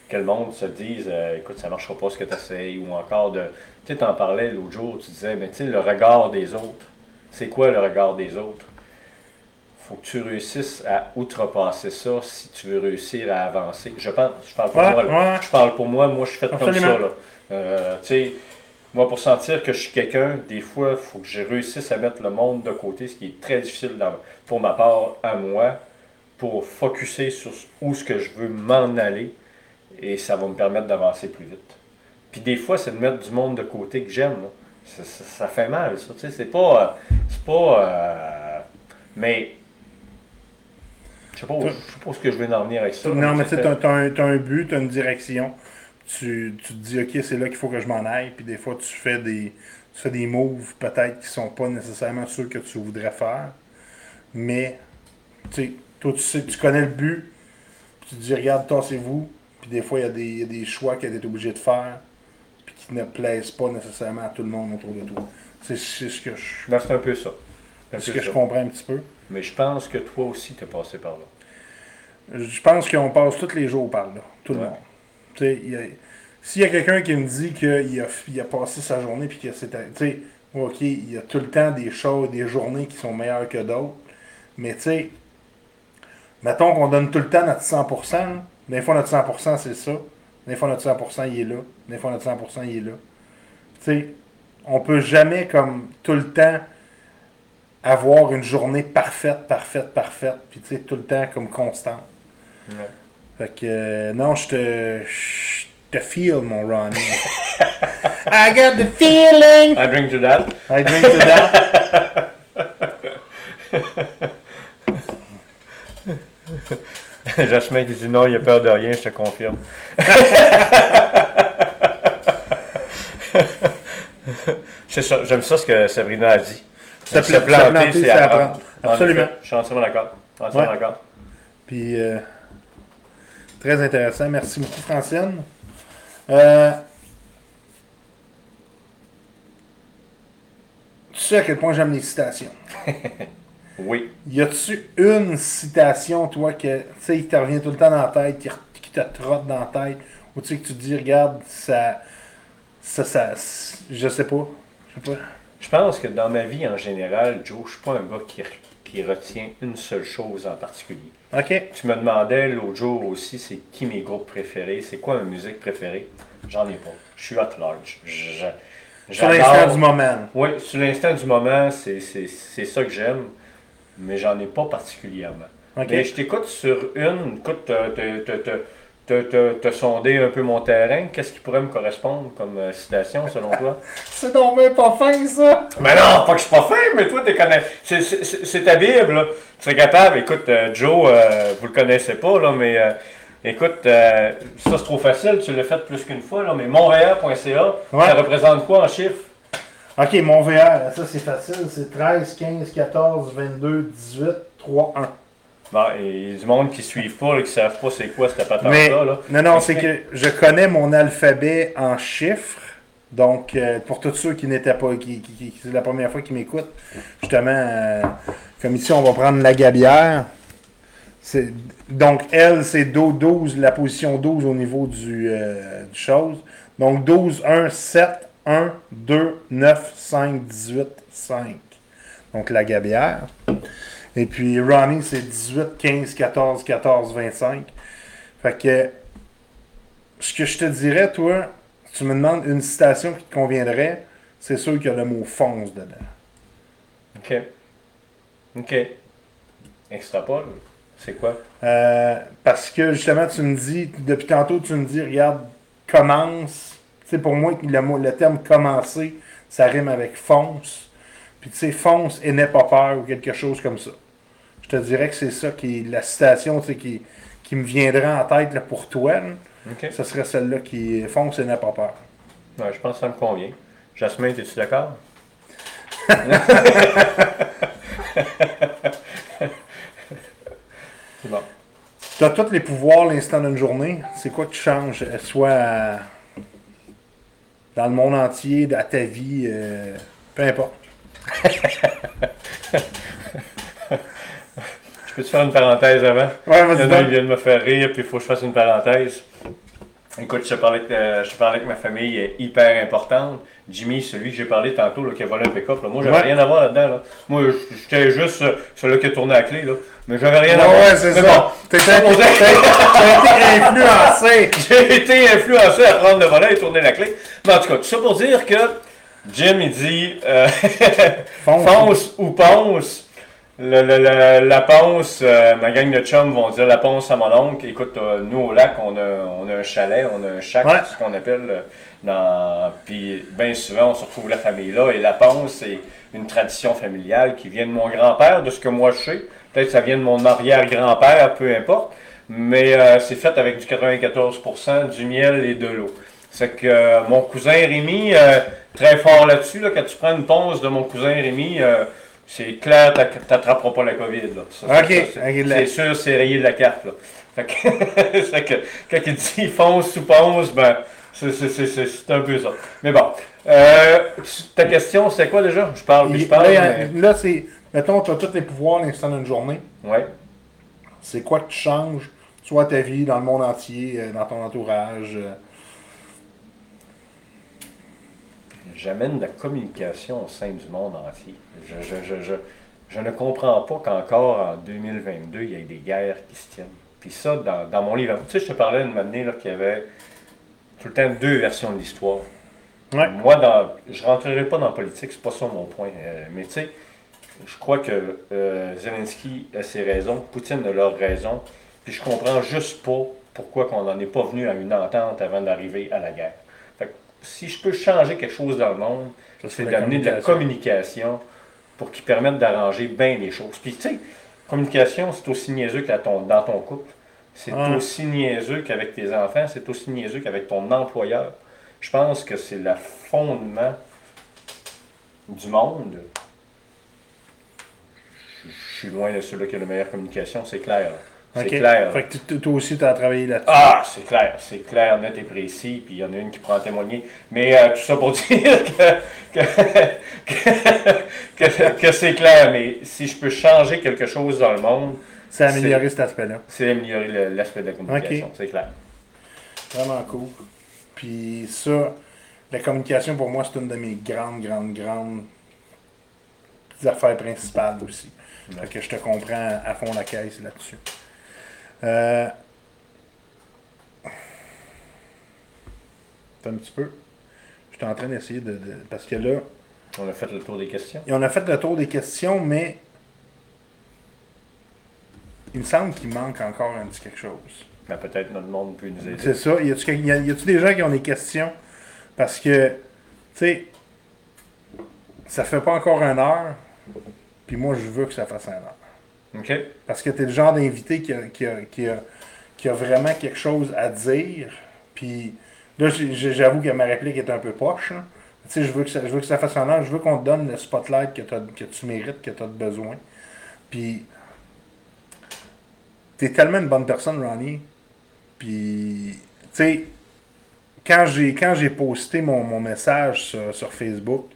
que le monde se dise euh, écoute, ça ne marchera pas ce que tu essayes, ou encore de. Tu sais, en parlais l'autre jour, tu disais mais tu sais, le regard des autres. C'est quoi le regard des autres? Faut que tu réussisses à outrepasser ça si tu veux réussir à avancer. Je pense, je parle pour moi. Je parle pour moi, moi je fais comme ça. Là. Euh, tu sais, moi, pour sentir que je suis quelqu'un, des fois, il faut que je réussisse à mettre le monde de côté, ce qui est très difficile pour ma part à moi, pour focuser sur où ce que je veux m'en aller, et ça va me permettre d'avancer plus vite. Puis des fois, c'est de mettre du monde de côté que j'aime. Ça, fait mal, ça. C'est pas. C'est pas. Euh, mais. Je sais pas, sais pas ce que je vais en venir avec ça. Non, mais tu as, un but, tu as une direction tu, te dis, OK, c'est là qu'il faut que je m'en aille. Puis des fois, tu fais des, tu fais des moves peut-être qui sont pas nécessairement ceux que tu voudrais faire. Mais, tu sais, toi, tu sais, tu connais le but. tu te dis, regarde, tassez-vous. Puis des fois, il y, a des- y a des choix qu'elle est obligée de faire, puis qui ne plaisent pas nécessairement à tout le monde autour de toi. C'est ce que je, Ben, c'est un peu ça. C'est ce que je comprends un petit peu. Mais je pense que toi aussi, tu es passé par là. Je pense qu'on passe tous les jours par là, tout le monde. S'il y a quelqu'un qui me dit qu'il a, il a passé sa journée puis que sais, ok, il y a tout le temps des choses, des journées qui sont meilleures que d'autres. Mais tu sais, mettons qu'on donne tout le temps notre 100%. là. Des fois, notre 100%, c'est ça. Des fois, notre 100%, il est là. Des fois, notre 100%, il est là. Tu sais, on peut jamais, comme tout le temps, avoir une journée parfaite, parfaite, parfaite. Puis, tout le temps, comme constante. Fait que, euh, non, je te, je te feel, mon Ronnie. I got the feeling! I drink to that. I drink to that. Jasmin qui dit non, il a peur de rien, je te confirme. c'est ça, j'aime ça ce que Sabrina a dit. Se pla- se planter, c'est apprendre. En Absolument. effet, Je suis entièrement d'accord. Entièrement Ouais. d'accord. Puis, euh, très intéressant. Merci beaucoup, Francine. Euh, tu sais à quel point j'aime les citations. Oui. Y a-tu une citation, toi, que, tu sais, qui te revient tout le temps dans la tête, qui, qui te trotte dans la tête, ou tu sais, que tu te dis, regarde, ça, ça, ça, je sais pas, je sais pas. Je pense que dans ma vie en général, Joe, je suis pas un gars qui, qui retient une seule chose en particulier. OK. Tu me demandais l'autre jour aussi, c'est qui mes groupes préférés, c'est quoi ma musique préférée? J'en ai pas. Je suis at large. Je- Sur l'instant du moment. Oui, sur l'instant du moment, c'est ça que j'aime, mais j'en ai pas particulièrement. OK. Mais je t'écoute sur une, écoute, t'as- sondé un peu mon terrain. Qu'est-ce qui pourrait me correspondre comme euh, citation selon toi? C'est donc même pas fin, ça! mais non, pas que je suis pas fin, mais toi, tu connais. C'est- C'est c'est ta Bible, là. Tu serais capable, écoute, euh, Joe, euh, vous le connaissez pas, là, mais euh, écoute, euh, ça c'est trop facile, tu l'as fait plus qu'une fois, là, mais montréal.ca, Ouais. ça représente quoi en chiffres? OK, mon VR, ça c'est facile, c'est 13, 15, 14, 22, 18, 3, 1. Bon, et il y a du monde qui ne suivent pas, là, qui ne savent pas c'est quoi cette patente-là. Non, non, c'est que je connais mon alphabet en chiffres. Donc, euh, pour tous ceux qui n'étaient pas, qui, qui- qui- c'est la première fois qu'ils m'écoutent, justement, euh, comme ici, on va prendre la gabière. C'est- Donc, elle, c'est Do 12, la position 12 au niveau du, euh, du chose. Donc, 12, 1, 7, 1, 2, 9, 5, 18, 5. Donc, la gabière. Et puis, Ronnie, c'est 18, 15, 14, 14, 25. Fait que, ce que je te dirais, toi, si tu me demandes une citation qui te conviendrait, c'est sûr qu'il y a le mot fonce dedans. OK. OK. Extrapole. C'est quoi? Euh, parce que justement, tu me dis, depuis tantôt, tu me dis, regarde, commence. Tu sais, pour moi, le, mot, le terme commencer, ça rime avec fonce. Puis tu sais, fonce et n'aie pas peur ou quelque chose comme ça. Je te dirais que c'est ça qui est la citation tu qui, qui me viendrait en tête là, pour toi. là. Ce serait celle-là qui fonce et n'aie pas peur. Ouais, je pense que ça me convient. Jasmin, es-tu d'accord? C'est bon. Tu as tous les pouvoirs l'instant d'une journée. C'est quoi qui change? euh, Soit à- dans le monde entier, à ta vie, euh, peu importe. Je peux te faire une parenthèse avant? Ouais, Il y en vas-y a, il vient de me faire rire, puis il faut que je fasse une parenthèse. Écoute, je te parlais, que, euh, je parlais que ma famille est hyper importante. Jimmy, celui que j'ai parlé tantôt, là, qui a volé un pick-up, là, moi, j'avais Ouais. rien à voir là-dedans. Là. Moi, j'étais juste euh, celui qui a tourné la clé, là. Mais j'avais rien à Ouais, voir. ouais, c'est ça. bon, été t'as été influencé. J'ai été influencé à prendre le volet et tourner la clé. Mais en tout cas, tout ça pour dire que Jim, il dit euh, Fonce. fonce ou ponce. Le- le- le- la ponce, euh, ma gang de chums vont dire la ponce à mon oncle. Écoute, euh, nous au lac, on a, on a un chalet, on a un chac, Ouais. ce qu'on appelle. euh, Dans... Puis bien souvent, on se retrouve la famille là. Et la ponce, c'est une tradition familiale qui vient de mon grand-père, de ce que moi je sais. Peut-être que ça vient de mon arrière-grand-père, peu importe. Mais euh, c'est fait avec du 94%, du miel et de l'eau. C'est que euh, mon cousin Rémi, euh, très fort là-dessus, là, quand tu prends une ponce de mon cousin Rémi, euh, c'est clair, tu n'attraperas pas la COVID. Là. Ça, Ok, c'est, sûr, c'est rayé de la carte. Là. Fait que, fait que quand il dit fonce ou ponce, ben, c'est, un peu ça. Mais bon. Euh, ta question, c'est quoi déjà? Je parle, je parle. là, mais- là, c'est. Mettons, tu as tous les pouvoirs à l'instant d'une journée. Ouais. C'est quoi que tu changes, soit ta vie, dans le monde entier, euh, dans ton entourage. euh, J'amène la communication au sein du monde entier. Je, je, je, je, je ne comprends pas qu'encore en 2022, il y ait des guerres qui se tiennent. Puis ça, dans, dans mon livre, tu sais, je te parlais année là, qu'il y avait tout le temps deux versions de l'histoire. Ouais. Moi, dans, je ne rentrerai pas dans la politique, c'est pas ça mon point. Euh, mais tu sais, je crois que euh, Zelensky a ses raisons, Poutine a leurs raisons, puis je comprends juste pas pourquoi qu'on n'en est pas venu à une entente avant d'arriver à la guerre. Si je peux changer quelque chose dans le monde, c'est d'amener de la communication pour qu'ils permettent d'arranger bien les choses. Puis tu sais, communication, c'est aussi niaiseux que ton- dans ton couple. C'est Ouais. aussi niaiseux qu'avec tes enfants, c'est aussi niaiseux qu'avec ton employeur. Je pense que c'est le fondement du monde. Je- Je suis loin de celui qui a la meilleure communication, c'est clair. C'est clair. Fait que toi aussi, tu as travaillé là-dessus. Ah, c'est clair, c'est clair, net et précis, puis il y en a une qui prend à témoigner. Mais euh, tout ça pour dire que, que, que- que c'est clair, mais si je peux changer quelque chose dans le monde, c'est améliorer cet aspect-là. c'est améliorer l'aspect de la communication, c'est clair. Vraiment cool. Puis ça, la communication pour moi, c'est une de mes grandes, grandes, grandes affaires principales aussi. Fait que je te comprends à fond la caisse là-dessus. Euh... Attends un petit peu. Je suis en train d'essayer de, de- Parce que là, On a fait le tour des questions. et on a fait le tour des questions, mais il me semble qu'il manque encore un petit quelque chose. Mais peut-être notre monde peut nous aider. C'est ça. Y a-tu y a- y des gens qui ont des questions? Parce que, tu sais, ça fait pas encore une heure, puis moi, je veux que ça fasse une heure. Parce que tu es le genre d'invité qui a, qui, a, qui, a, vraiment quelque chose à dire. Puis là, j'avoue que ma réplique est un peu poche. là. Tu sais, je veux que ça, je veux que ça fasse honneur. Je veux qu'on te donne le spotlight que, que tu mérites, que tu as besoin. Puis, tu es tellement une bonne personne, Ronnie. Puis, tu sais, quand j'ai quand j'ai posté mon, mon message sur, sur Facebook,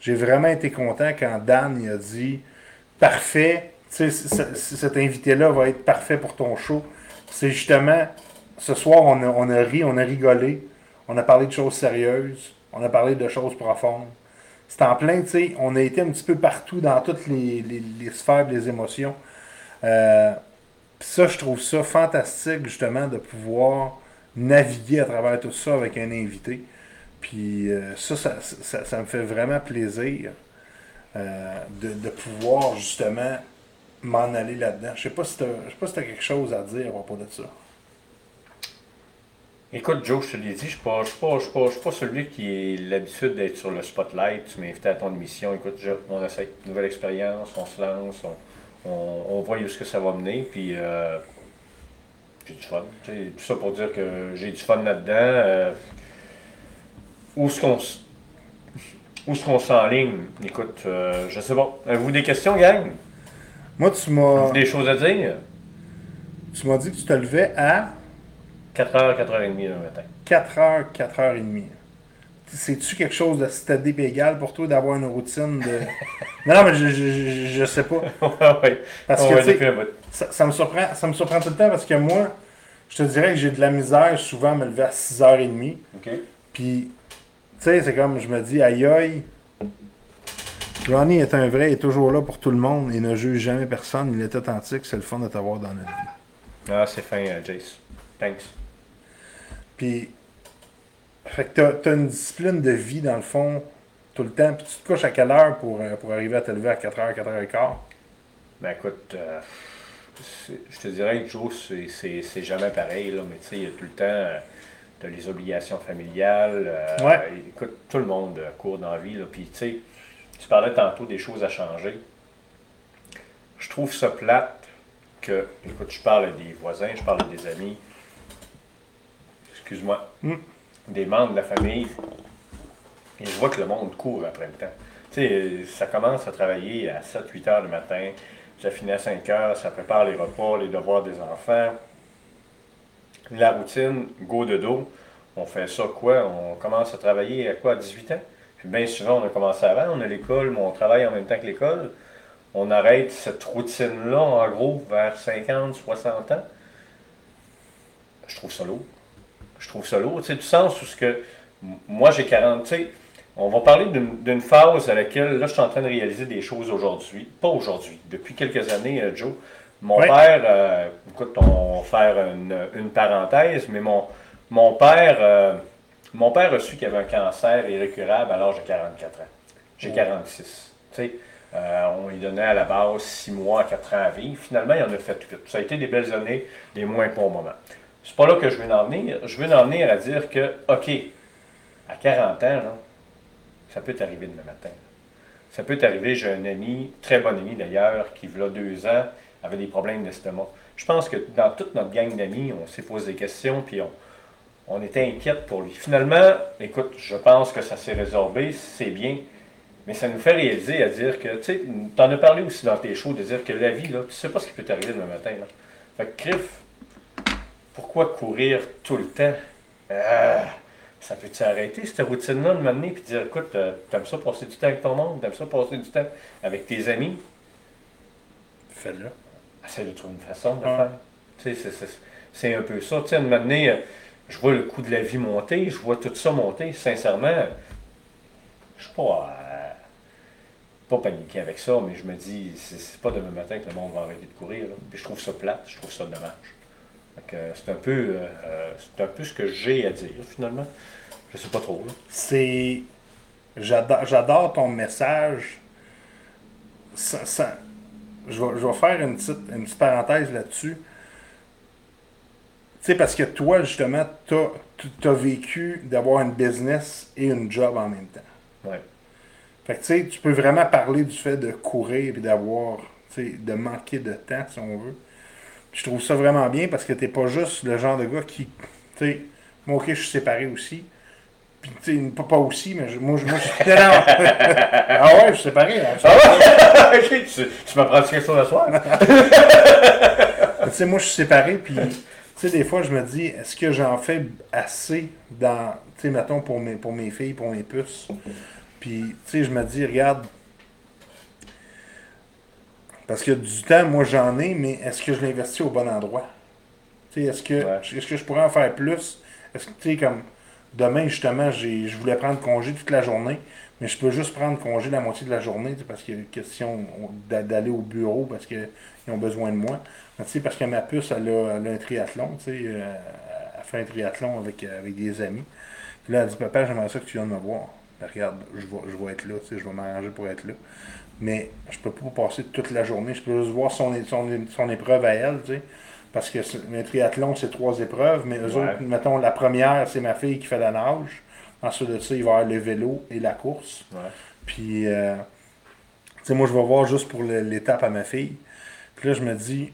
j'ai vraiment été content quand Dan il a dit parfait, sais, cet invité-là va être parfait pour ton show. C'est justement, ce soir, on a, ri, on a rigolé, on a parlé de choses sérieuses, on a parlé de choses profondes. C'est en plein, tu sais, on a été un petit peu partout dans toutes les, les, les sphères des émotions. Euh, ça, je trouve ça fantastique, justement, de pouvoir naviguer à travers tout ça avec un invité. Puis euh, ça, ça, me fait vraiment plaisir euh, de pouvoir, justement, m'en aller là-dedans. Je sais pas si tu as quelque chose à dire à propos de ça. Écoute, Joe, je te l'ai dit, je ne suis, pas- celui qui a l'habitude d'être sur le spotlight. Tu m'as invité à ton émission. Écoute, on essaie une nouvelle expérience, on se lance, on, on, voit où ce que ça va mener. Puis, euh, j'ai du fun. Tout ça pour dire que j'ai du fun là-dedans. Euh, où est-ce qu'on où est-ce qu'on s'enligne? Écoute, euh, je sais pas. Avez-vous des questions, gang? Moi, tu m'as Avez-vous des choses à dire? tu m'as dit que tu te levais à 4h, 4h30 le matin. 4h, 4h30. C'est-tu quelque chose de stédé et égal pour toi d'avoir une routine de. non, non, mais je, je, je, je sais pas. ouais. Parce Ouais, que, ça me surprend, ça me surprend tout le temps parce que moi, je te dirais que j'ai de la misère souvent à me lever à 6h30. OK. Puis, tu sais, c'est comme je me dis, aïe aïe. Ronnie est un vrai, il est toujours là pour tout le monde, il ne juge jamais personne, il est authentique, c'est le fun de t'avoir dans notre vie. Ah, c'est fin, euh, Jace. Thanks. Puis, fait que t'as, t'as une discipline de vie dans le fond, tout le temps, puis tu te couches à quelle heure pour, euh, pour arriver à te lever à 4h, 4h15? Ben écoute, euh, je te dirais que Joe, c'est- c'est c'est jamais pareil, là, mais tu sais, il y a tout le temps, euh, t'as les obligations familiales. Ouais. Écoute, tout le monde court dans la vie, là, puis tu sais, tu parlais tantôt des choses à changer. Je trouve ça plate que, écoute, je parle des voisins, je parle des amis, excuse-moi, Mm. des membres de la famille, et je vois que le monde court après le temps. Tu sais, ça commence à travailler à 7-8 heures le matin, ça finit à 5 heures, ça prépare les repas, les devoirs des enfants. La routine, go de dos, on fait ça quoi? On commence à travailler à quoi? À 18 ans? Bien souvent, on a commencé avant, on a l'école, mais on travaille en même temps que l'école. On arrête cette routine-là, en gros, vers 50, 60 ans. Je trouve ça lourd. Je trouve ça lourd. Tu sais, du sens où ce que moi j'ai 40, tu sais, on va parler d'une phase à laquelle, là, je suis en train de réaliser des choses aujourd'hui. Pas aujourd'hui, depuis quelques années, euh, Joe. Mon père, euh, écoute, on va faire une, parenthèse, mais mon, mon père, euh, mon père a su qu'il avait un cancer irrécurable à l'âge de 44 ans. J'ai 46. Tu sais, on lui donnait à la base 6 mois à 4 ans à vivre. Finalement, il en a fait 8. Ça a été des belles années, des moins bons moments. C'est pas là que je veux en venir. Je veux en venir à dire que, OK, à 40 ans, là, ça peut t'arriver demain matin. Ça peut t'arriver, j'ai un ami, très bon ami d'ailleurs, qui, il y a deux ans, avait des problèmes d'estomac. Je pense que dans toute notre gang d'amis, on s'est posé des questions, puis on, on était inquiète pour lui. Finalement, écoute, je pense que ça s'est résorbé, c'est bien, mais ça nous fait réaliser à dire que, tu sais, tu en as parlé aussi dans tes shows, de dire que la vie, là, tu sais pas ce qui peut t'arriver demain matin. Là. Fait que, Criff, pourquoi courir tout le temps? Ah, ça peut-tu arrêter cette routine-là de m'amener et dire écoute, euh, t'aimes ça passer du temps avec ton monde, t'aimes ça passer du temps avec tes amis? Fais-le. Essaye de trouver une façon de le faire. Tu sais, c'est un peu ça. Tu sais, de m'amener, euh, je vois le coût de la vie monter, je vois tout ça monter. Sincèrement, je suis pas, euh, pas paniqué avec ça, mais je me dis, c'est pas demain matin que le monde va arrêter de courir. Je trouve ça plate, je trouve ça dommage. C'est un, peu, euh, un peu ce que j'ai à dire, finalement. Je sais pas trop. C'est. J'adore ton message. Ça, Je, vais, faire une petite, une petite parenthèse là-dessus. Tu sais, parce que toi, justement, tu as, vécu d'avoir une business et une job en même temps. Ouais. Fait que tu sais, tu peux vraiment parler du fait de courir et d'avoir, tu sais, de manquer de temps, si on veut je trouve ça vraiment bien parce que t'es pas juste le genre de gars qui. Tu sais, moi, ok, je suis séparé aussi. Puis, tu sais, pas, pas aussi, mais moi, je, moi, je suis. ah ouais, je suis séparé. Hein, ah ouais? tu, tu m'apprends quelque chose ce soir? tu sais, moi, je suis séparé, puis, sais, des fois, je me dis, est-ce que j'en fais assez dans, tu sais, mettons, pour mes, pour mes filles, pour mes puces? Puis, tu sais, je me dis, regarde, parce que du temps, moi j'en ai, mais est-ce que je l'investis au bon endroit? Est-ce que, est que je pourrais en faire plus? Est-ce que, tu sais, comme demain, justement, je voulais prendre congé toute la journée, mais je peux juste prendre congé la moitié de la journée parce qu'il y a une question d'aller au bureau parce qu'ils ont besoin de moi. Parce que ma puce, elle a, un triathlon, tu sais, euh, elle fait un triathlon avec, avec des amis. Puis là, elle dit Papa, j'aimerais ça que tu viennes me voir. Ben, regarde, je vais, je vais être là, je vais m'arranger pour être là mais je peux pas passer toute la journée. Je peux juste voir son, son, épreuve à elle, tu sais. Parce que le triathlon, c'est trois épreuves, mais eux autres, mettons, la première, c'est ma fille qui fait la nage. Ensuite de ça, il va y avoir le vélo et la course. Puis, euh, tu sais, moi, je vais voir juste pour l'étape à ma fille. Puis là, je me dis,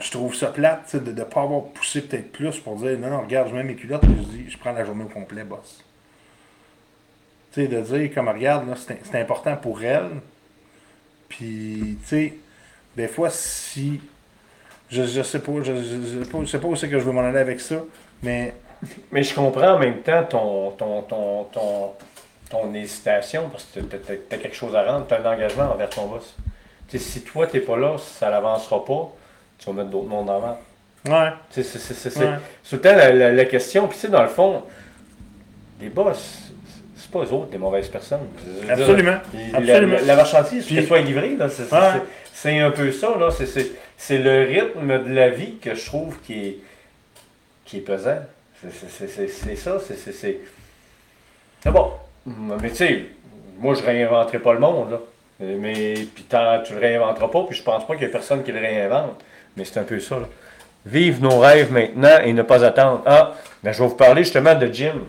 je trouve ça plate, de ne pas avoir poussé peut-être plus pour dire, non, non, regarde, je mets mes culottes, et je dis, je prends la journée au complet, boss de dire, comme regarde, c'est important pour elle. Puis, tu sais, des fois, si. Je, je sais pas, je, je, sais pas où c'est que je veux m'en aller avec ça, mais. Mais je comprends en même temps ton, ton, ton, ton, ton hésitation, parce que tu as, quelque chose à rendre, tu as un engagement envers ton boss. sais si toi, tu n'es pas là, ça n'avancera pas, tu vas mettre d'autres mondes avant. Ouais. C'est tout le temps la, la, la question. Puis, tu sais, dans le fond, les boss, c'est pas eux autres des mauvaises personnes. Absolument. La, la, marchandise, qu'elle soit livrée, c'est un peu ça. C'est le rythme de la vie que je trouve qui est, qui est pesant. C'est ça. C'est bon. Mais tu sais, moi, je réinventerai pas le monde. Là. Mais puis tu le réinventeras pas, puis je pense pas qu'il y ait personne qui le réinvente. Mais c'est un peu ça. Là. Vive nos rêves maintenant et ne pas attendre. Ah, mais je vais vous parler justement de Jim.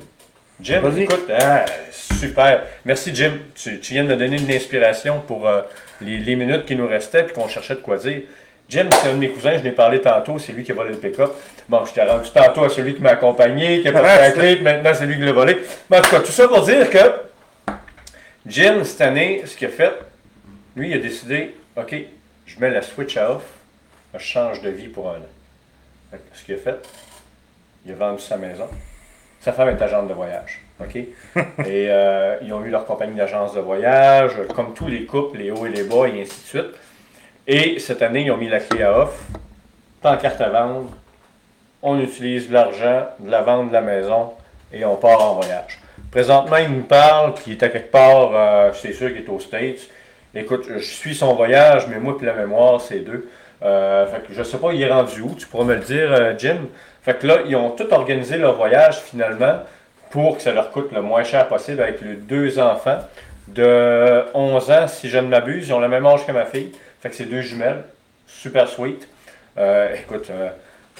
Jim, écoute, ah, super. Merci Jim. Tu, viens de me donner une inspiration pour euh, les, minutes qui nous restaient et qu'on cherchait de quoi dire. Jim, c'est un de mes cousins, je l'ai parlé tantôt, c'est lui qui a volé le pick-up. Bon, je t'ai rendu tantôt à celui qui m'a accompagné, qui a pas la clé, maintenant c'est lui qui l'a volé. Mais en tout cas, tout ça pour dire que Jim, cette année, ce qu'il a fait, lui, il a décidé, OK, je mets la switch à off, je change de vie pour un an. Ce qu'il a fait, il a vendu sa maison. Sa femme est agente de voyage. OK? et euh, ils ont eu leur compagnie d'agence de voyage, comme tous les couples, les hauts et les bas, et ainsi de suite. Et cette année, ils ont mis la clé à off, tant carte à vendre, on utilise l'argent de la vente de la maison et on part en voyage. Présentement, il nous parle qu'il est à quelque part, euh, c'est sûr qu'il est aux States. Écoute, je suis son voyage, mais moi et la mémoire, c'est deux. Euh, fait que je sais pas, il est rendu où, tu pourras me le dire, euh, Jim. Fait que là, ils ont tout organisé leur voyage finalement pour que ça leur coûte le moins cher possible avec les deux enfants de 11 ans, si je ne m'abuse. Ils ont le même âge que ma fille. Fait que c'est deux jumelles. Super sweet. Euh, écoute, euh,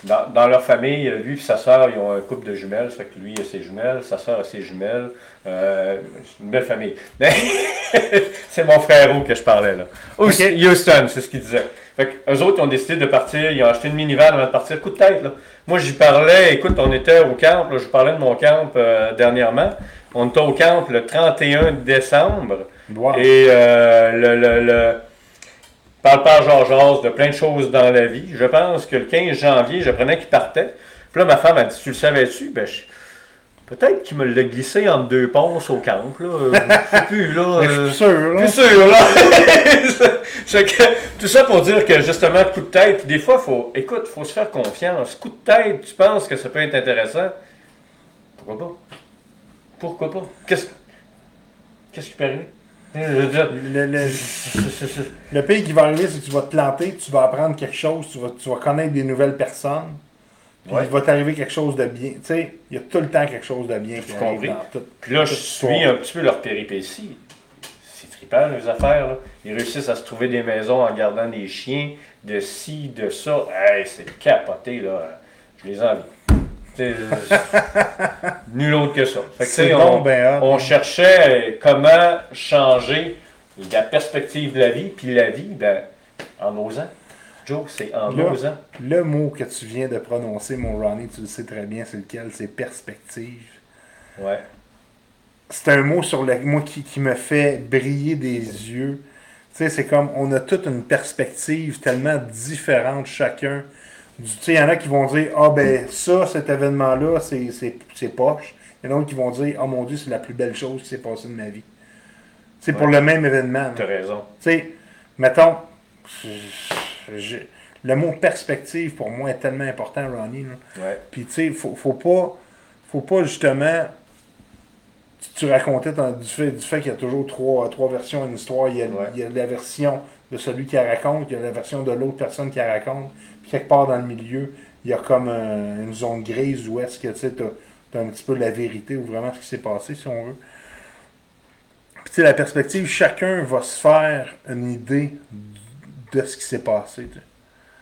dans, dans, leur famille, lui et sa soeur, ils ont un couple de jumelles. Fait que lui a ses jumelles, sa soeur a ses jumelles. Euh, c'est une belle famille. c'est mon frère que je parlais là. Okay. Houston, c'est ce qu'il disait. Fait que eux autres, ils ont décidé de partir. Ils ont acheté une minivan avant de partir. Coup de tête, là. Moi, j'y parlais. Écoute, on était au camp. Là, je parlais de mon camp euh, dernièrement. On était au camp le 31 décembre. Wow. Et euh, le, le, le parle par Georges de plein de choses dans la vie. Je pense que le 15 janvier, j'apprenais qu'il partait. Puis là, ma femme a dit Tu le savais-tu ben, je... Peut-être qu'il me l'a glissé entre deux ponces au camp, là. Je sais plus, là. Je suis sûr, là. Je suis sûr, là. tout ça pour dire que, justement, coup de tête, des fois, faut, écoute, il faut se faire confiance. Coup de tête, tu penses que ça peut être intéressant? Pourquoi pas? Pourquoi pas? Qu'est-ce, qu'est-ce qui peut arriver? Le, le, le pays qui va arriver, c'est que tu vas te planter, tu vas apprendre quelque chose, tu vas, tu vas connaître des nouvelles personnes. Puis ouais. il va t'arriver quelque chose de bien. Tu sais, il y a tout le temps quelque chose de bien qui arrive tout, Puis là, je suis un petit peu leur péripétie. C'est trippant, les affaires. Là. Ils réussissent à se trouver des maisons en gardant des chiens, de ci, de ça. Hey, c'est capoté, là. Je les envie. nul autre que ça. Fait que, on, ben, on cherchait comment changer la perspective de la vie, puis la vie, ben, en osant. Joe, c'est en le, osant. Le mot que tu viens de prononcer, mon Ronnie, tu le sais très bien, c'est lequel? C'est perspective. Ouais. C'est un mot sur le, moi qui, qui me fait briller des yeux. Tu sais, c'est comme on a toute une perspective tellement différente chacun. Tu sais, il y en a qui vont dire Ah ben ça, cet événement-là, c'est poche. Il y en a d'autres qui vont dire Oh mon Dieu, c'est la plus belle chose qui s'est passée de ma vie. C'est ouais. pour le même événement. Tu as raison. Tu sais, mettons, je, le mot perspective pour moi est tellement important, Ronnie. Là. Ouais. Puis tu sais, faut, faut pas, faut pas justement. Tu, tu racontais du fait, du fait qu'il y a toujours trois, trois versions à une histoire. Il y, a, ouais. il y a la version de celui qui la raconte, il y a la version de l'autre personne qui la raconte. Puis quelque part dans le milieu, il y a comme un, une zone grise où est-ce que tu sais, as, un petit peu la vérité ou vraiment ce qui s'est passé, si on veut. Puis tu sais, la perspective, chacun va se faire une idée de ce qui s'est passé.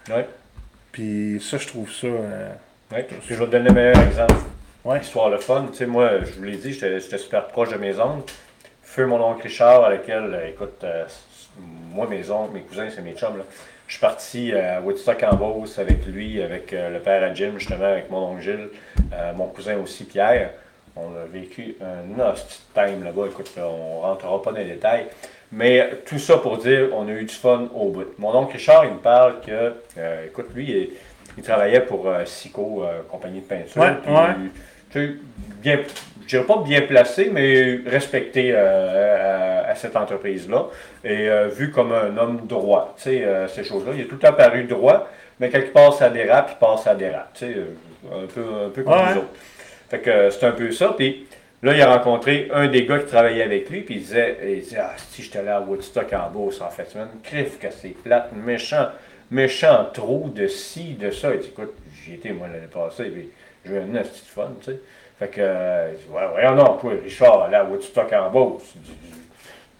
Ouais. Puis ça, je trouve ça. Euh, ouais. Je vais te donner le meilleur exemple. Ouais. Histoire le fun. Tu sais, moi, je vous l'ai dit, j'étais super proche de mes oncles. Feu mon oncle Richard, à laquelle, écoute, euh, moi, mes oncles, mes cousins, c'est mes chums. Là. Je suis parti à Woodstock en Beauce avec lui, avec euh, le père à Jim, justement, avec mon oncle Gilles, euh, mon cousin aussi, Pierre. On a vécu un hostie time là-bas. Écoute, on ne rentrera pas dans les détails. Mais tout ça pour dire, on a eu du fun au bout. Mon oncle Richard, il me parle que, euh, écoute, lui, il, il travaillait pour euh, Sico, euh, compagnie de peinture. Ouais, puis, ouais. Tu sais, bien, je dirais pas bien placé, mais respecté à, à, cette entreprise-là. Et vu comme un homme droit, tu sais, ces choses-là. Il est tout le temps paru droit, mais quand il passe à dérape, il passe à dérape. Tu sais, un peu, un peu comme Ouais. nous autres. Fait que c'est un peu ça. Puis là, il a rencontré un des gars qui travaillait avec lui, puis il disait, il disait Ah, si j'étais là à Woodstock en Beauce en fait, semaine, crif que c'est plate, méchant, méchant trop de ci, de ça. Il dit, écoute, j'y étais moi l'année passée, puis j'ai un petit fun, tu sais. Fait que, euh, il dit, ouais, voyons non, toi, Richard, allait à Woodstock en dit,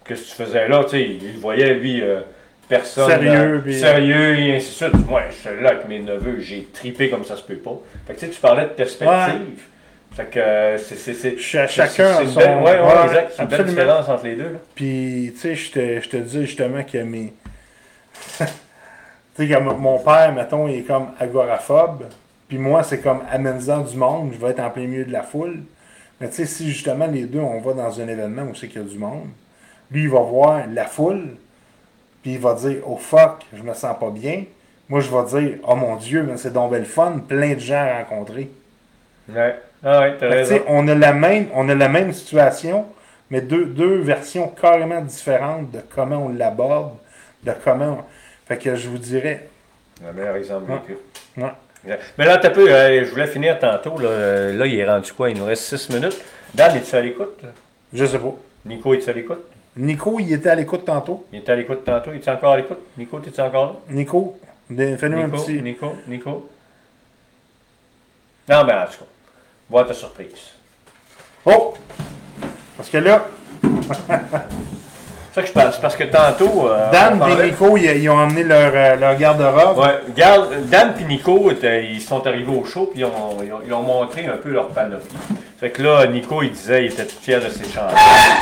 Qu'est-ce que tu faisais là, tu sais, il voyait, lui, euh, personne. Sérieux, euh, puis- sérieux, et ainsi de suite. Moi, je suis là avec mes neveux, j'ai tripé comme ça se peut pas. Fait que, tu sais, tu parlais de perspective. Fait que, euh, c'est, c'est, c'est, Ch- c'est- chacun a son- belle, ouais, ouais, ouais, exact. C'est une belle différence entre les deux, là. Puis, tu sais, je te, dis justement que mes. tu sais, mon- père, mettons, il est comme agoraphobe. Puis moi, c'est comme amenant du monde. Je vais être en plein milieu de la foule. Mais tu sais, si justement les deux, on va dans un événement où c'est qu'il y a du monde, Lui, il va voir la foule, puis il va dire Oh fuck, je me sens pas bien. Moi, je vais dire Oh mon Dieu, mais c'est donc belle fun, plein de gens à rencontrer. Ouais. Ah t'as raison. on, a la même, on a la même situation, mais deux, deux versions carrément différentes de comment on l'aborde, de comment. on- Fait que je vous dirais. Le meilleur exemple Ouais. vécu. Ouais. Ouais. Mais là, t'as peu, euh, je voulais finir tantôt. Là, Euh, là, il est rendu quoi? Il nous reste 6 minutes. Dan, es-tu à l'écoute? Je sais pas. Nico, es-tu à l'écoute? Nico, il était à l'écoute tantôt. Il était à l'écoute tantôt. Il est encore à l'écoute? Nico, es-tu encore là? Nico, fais-nous un Nico, petit. Nico, Nico. Non, ben en tout cas, vois ta surprise. Oh! Parce que là, C'est ça que je pense. Parce que tantôt. euh, Dan et Nico, ils, ils ont emmené leur, euh, leur garde-robe. Ouais, Dan et Nico, étaient- ils sont arrivés au show puis ils ont, ils ont, ils ont montré un peu leur panoplie. Fait que là, Nico, il disait, il était tout fier de ses chansons.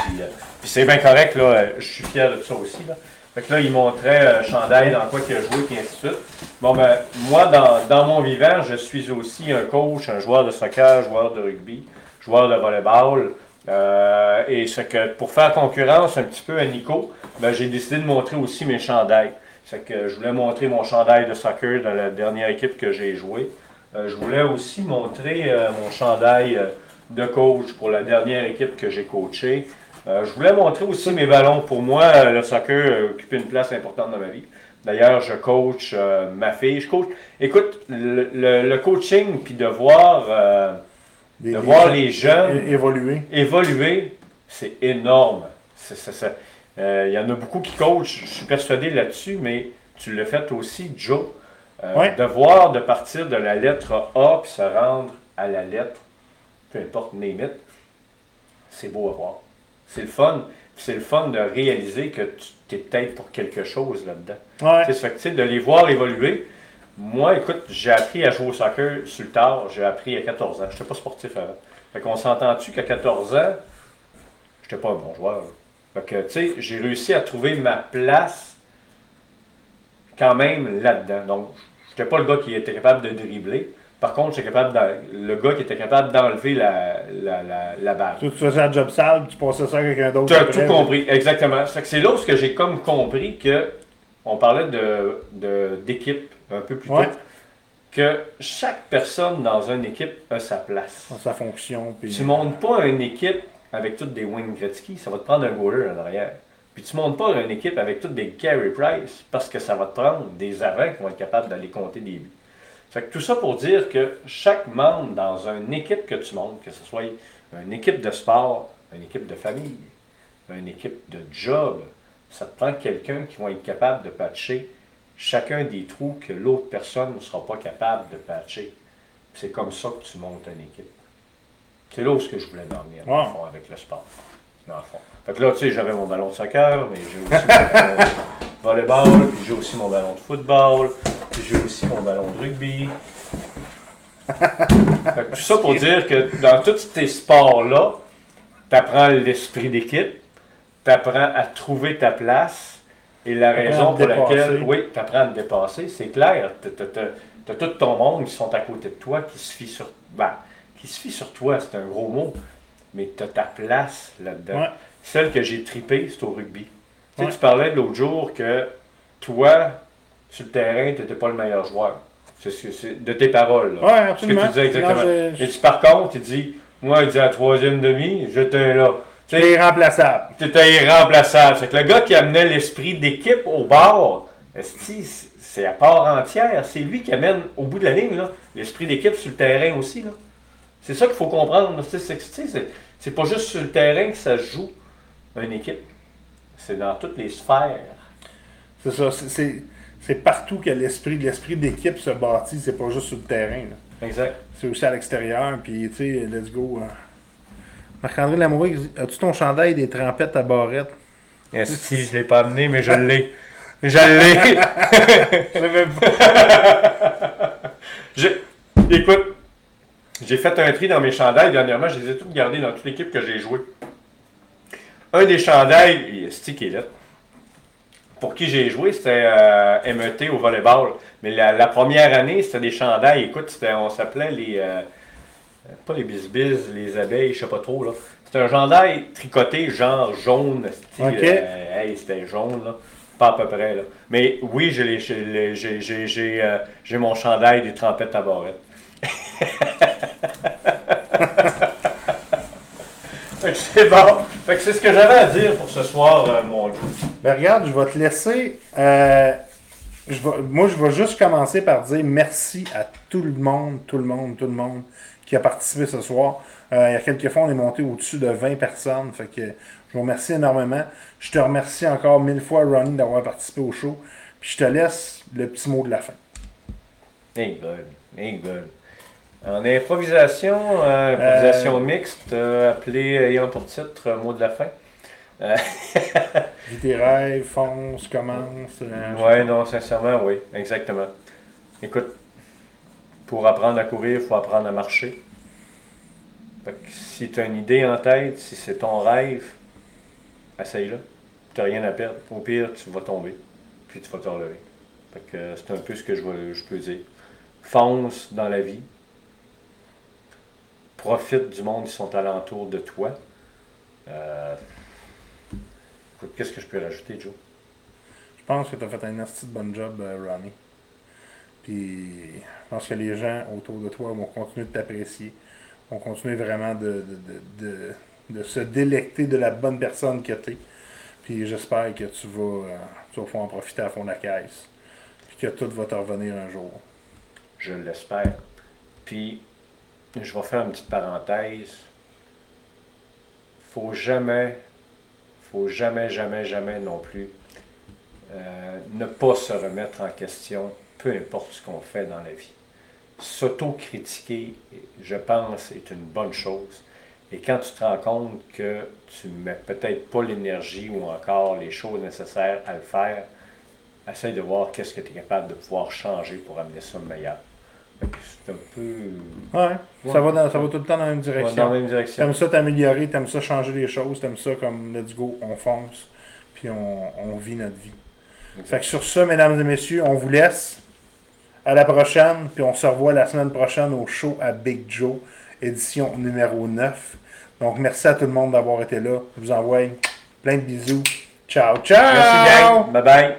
Puis, euh, puis c'est bien correct, là, je suis fier de ça aussi. Là. Fait que là, il montrait euh, chandail dans quoi qu'il a joué, puis ainsi de suite. Bon, ben, moi, dans, dans mon vivant, je suis aussi un coach, un joueur de soccer, joueur de rugby, joueur de volleyball. Euh, et c'est que pour faire concurrence un petit peu à Nico, ben, j'ai décidé de montrer aussi mes chandails. C'est que je voulais montrer mon chandail de soccer dans la dernière équipe que j'ai joué. Euh, je voulais aussi montrer euh, mon chandail euh, de coach pour la dernière équipe que j'ai coachée. Euh, je voulais montrer aussi mes ballons. Pour moi, euh, le soccer occupe une place importante dans ma vie. D'ailleurs, je coach euh, ma fille. Je coach. Écoute, le, le- le coaching, puis de voir, euh, Des- de voir les jeunes évoluer. évoluer, c'est énorme. Euh, Il y en a beaucoup qui coachent, je suis persuadé là-dessus, mais tu l'as fait aussi, Joe. Ouais. De voir de partir de la lettre A puis se rendre à la lettre, peu importe, name it, c'est beau à voir. C'est le fun. C'est le fun de réaliser que tu es peut-être pour quelque chose là-dedans. Ouais. Ça fait que, tu sais, de les voir évoluer. Moi, écoute, j'ai appris à jouer au soccer sur le tard. J'ai appris à 14 ans. Je n'étais pas sportif avant. Fait qu'on s'entend-tu qu'à 14 ans, j'étais pas un bon joueur? Fait que, tu sais, j'ai réussi à trouver ma place quand même là-dedans. Donc, j'étais pas le gars qui était capable de dribbler. Par contre, capable le gars qui était capable d'enlever la, la, la, la balle. Tu faisais un job sale, tu passais ça à quelqu'un d'autre. Tu as tout compris, exactement. C'est là où ce que j'ai comme compris que on parlait de, de- d'équipe un peu plus tôt. Que chaque personne dans une équipe a sa place. Sa fonction. Puis... Tu montes pas une équipe avec toutes des Wayne Gretzky, ça va te prendre un goaler en arrière. Puis tu montes pas une équipe avec toutes des Carey Price parce que ça va te prendre des avants qui vont être capables d'aller compter des buts. Fait que tout ça pour dire que chaque membre dans une équipe que tu montes, que ce soit une équipe de sport, une équipe de famille, une équipe de job, ça te prend quelqu'un qui va être capable de patcher chacun des trous que l'autre personne ne sera pas capable de patcher. C'est comme ça que tu montes une équipe. C'est là où ce que je voulais en venir, dans le Wow. fond, avec le sport. Dans le fond. Fait que là, tu sais, j'avais mon ballon de soccer, mais j'ai aussi mon ballon de volleyball, puis j'ai aussi mon ballon de football, j'ai aussi mon ballon de rugby. Fait que tout ça pour dire que dans tous ces sports-là, tu apprends l'esprit d'équipe, tu apprends à trouver ta place, et la raison pour laquelle, oui, tu apprends à te dépasser, c'est clair. Tu as, tout ton monde qui sont à côté de toi, qui se fie sur, ben, qui se fie sur toi, c'est un gros mot, mais tu as ta place là-dedans. Ouais. Celle que j'ai tripée, c'est au rugby. Tu sais, Ouais. tu parlais de l'autre jour que toi, sur le terrain, tu n'étais pas le meilleur joueur. C'est c'est- c'est de tes paroles. là. Ouais, Ce que absolument. tu disais exactement. Non, je- Et tu, par contre, il dit, moi, il dit à la troisième demi, j'étais là. C'est irremplaçable. T'étais irremplaçable. C'est que le gars qui amenait l'esprit d'équipe au bord, c'est à part entière. C'est lui qui amène au bout de la ligne là, l'esprit d'équipe sur le terrain aussi. là. C'est ça qu'il faut comprendre. C'est- pas juste sur le terrain que ça joue une équipe. C'est dans toutes les sphères. C'est ça. c'est- C'est partout que l'esprit l'esprit d'équipe se bâtit. C'est pas juste sur le terrain. là. Exact. C'est aussi à l'extérieur. Puis, tu sais, let's go. hein. Marc-André Lamoureux, as-tu ton chandail des trempettes à barrette? Esti, je l'ai pas amené, mais je l'ai. Je l'ai. Je savais pas. Écoute, j'ai fait un tri dans mes chandails dernièrement. Je les ai tous gardés dans toute l'équipe que j'ai joué. Un des chandails, il est stické là. Pour qui j'ai joué, c'était euh, MET au volleyball. Mais la, la première année, c'était des chandails. Écoute, c'était- on s'appelait les. euh, pas les bisbis, les abeilles, je sais pas trop. là. C'est un chandail tricoté, genre jaune. style, Ok. euh, hey, c'était jaune, là. Pas à peu près, là. Mais oui, j'ai mon chandail des trempettes à barrette. Que c'est bon. Fait que c'est ce que j'avais à dire pour ce soir, euh, mon Joe. Ben regarde, je vais te laisser. euh, je vais- moi, je vais juste commencer par dire merci à tout le monde, tout le monde, tout le monde qui a participé ce soir. Euh, il y a quelques fois, on est monté au-dessus de 20 personnes. Fait que je vous remercie énormément. Je te remercie encore mille fois, Ronnie, d'avoir participé au show. Puis je te laisse le petit mot de la fin. Hey, good. Hey, good. En improvisation, euh, improvisation mixte, euh, appelée ayant pour titre euh, mot de la fin. Euh, rêves, fonce, commence. euh, ouais, non, sincèrement, oui, exactement. Écoute, pour apprendre à courir, il faut apprendre à marcher. Fait que si tu as une idée en tête, si c'est ton rêve, essaye-le. Tu n'as rien à perdre. Au pire, tu vas tomber, puis tu vas te relever. Fait que euh, c'est un peu ce que je, veux- je peux dire. Fonce dans la vie. Profite du monde qui sont alentour de toi. Euh, écoute, Qu'est-ce que je peux rajouter, Joe? Je pense que tu as fait un assez de bon job, euh, Ronnie. Puis je pense que les gens autour de toi vont continuer de t'apprécier. Vont continuer vraiment de, de, de, de- de se délecter de la bonne personne que tu es. Puis j'espère que tu vas, euh, tu vas pouvoir en profiter à fond de la caisse. Puis que tout va te revenir un jour. Je l'espère. Puis, je vais faire une petite parenthèse. Faut jamais, faut jamais, jamais, jamais non plus euh, ne pas se remettre en question, peu importe ce qu'on fait dans la vie. S'auto-critiquer, je pense, est une bonne chose. Et quand tu te rends compte que tu ne mets peut-être pas l'énergie ou encore les choses nécessaires à le faire, essaye de voir qu'est-ce que tu es capable de pouvoir changer pour amener ça meilleur. C'est un peu Ouais, Ça, va dans- ça va tout le temps dans la même direction. dans la même direction. T'aimes ça t'améliorer, t'aimes ça changer les choses, t'aimes ça comme let's go, on fonce, puis on, on vit notre vie. Fait que sur ça, mesdames et messieurs, on vous laisse. À la prochaine, puis on se revoit la semaine prochaine au show à Big Joe, édition numéro 9. Donc merci à tout le monde d'avoir été là. Je vous envoie plein de bisous. Ciao, ciao! Merci, gang. Bye bye.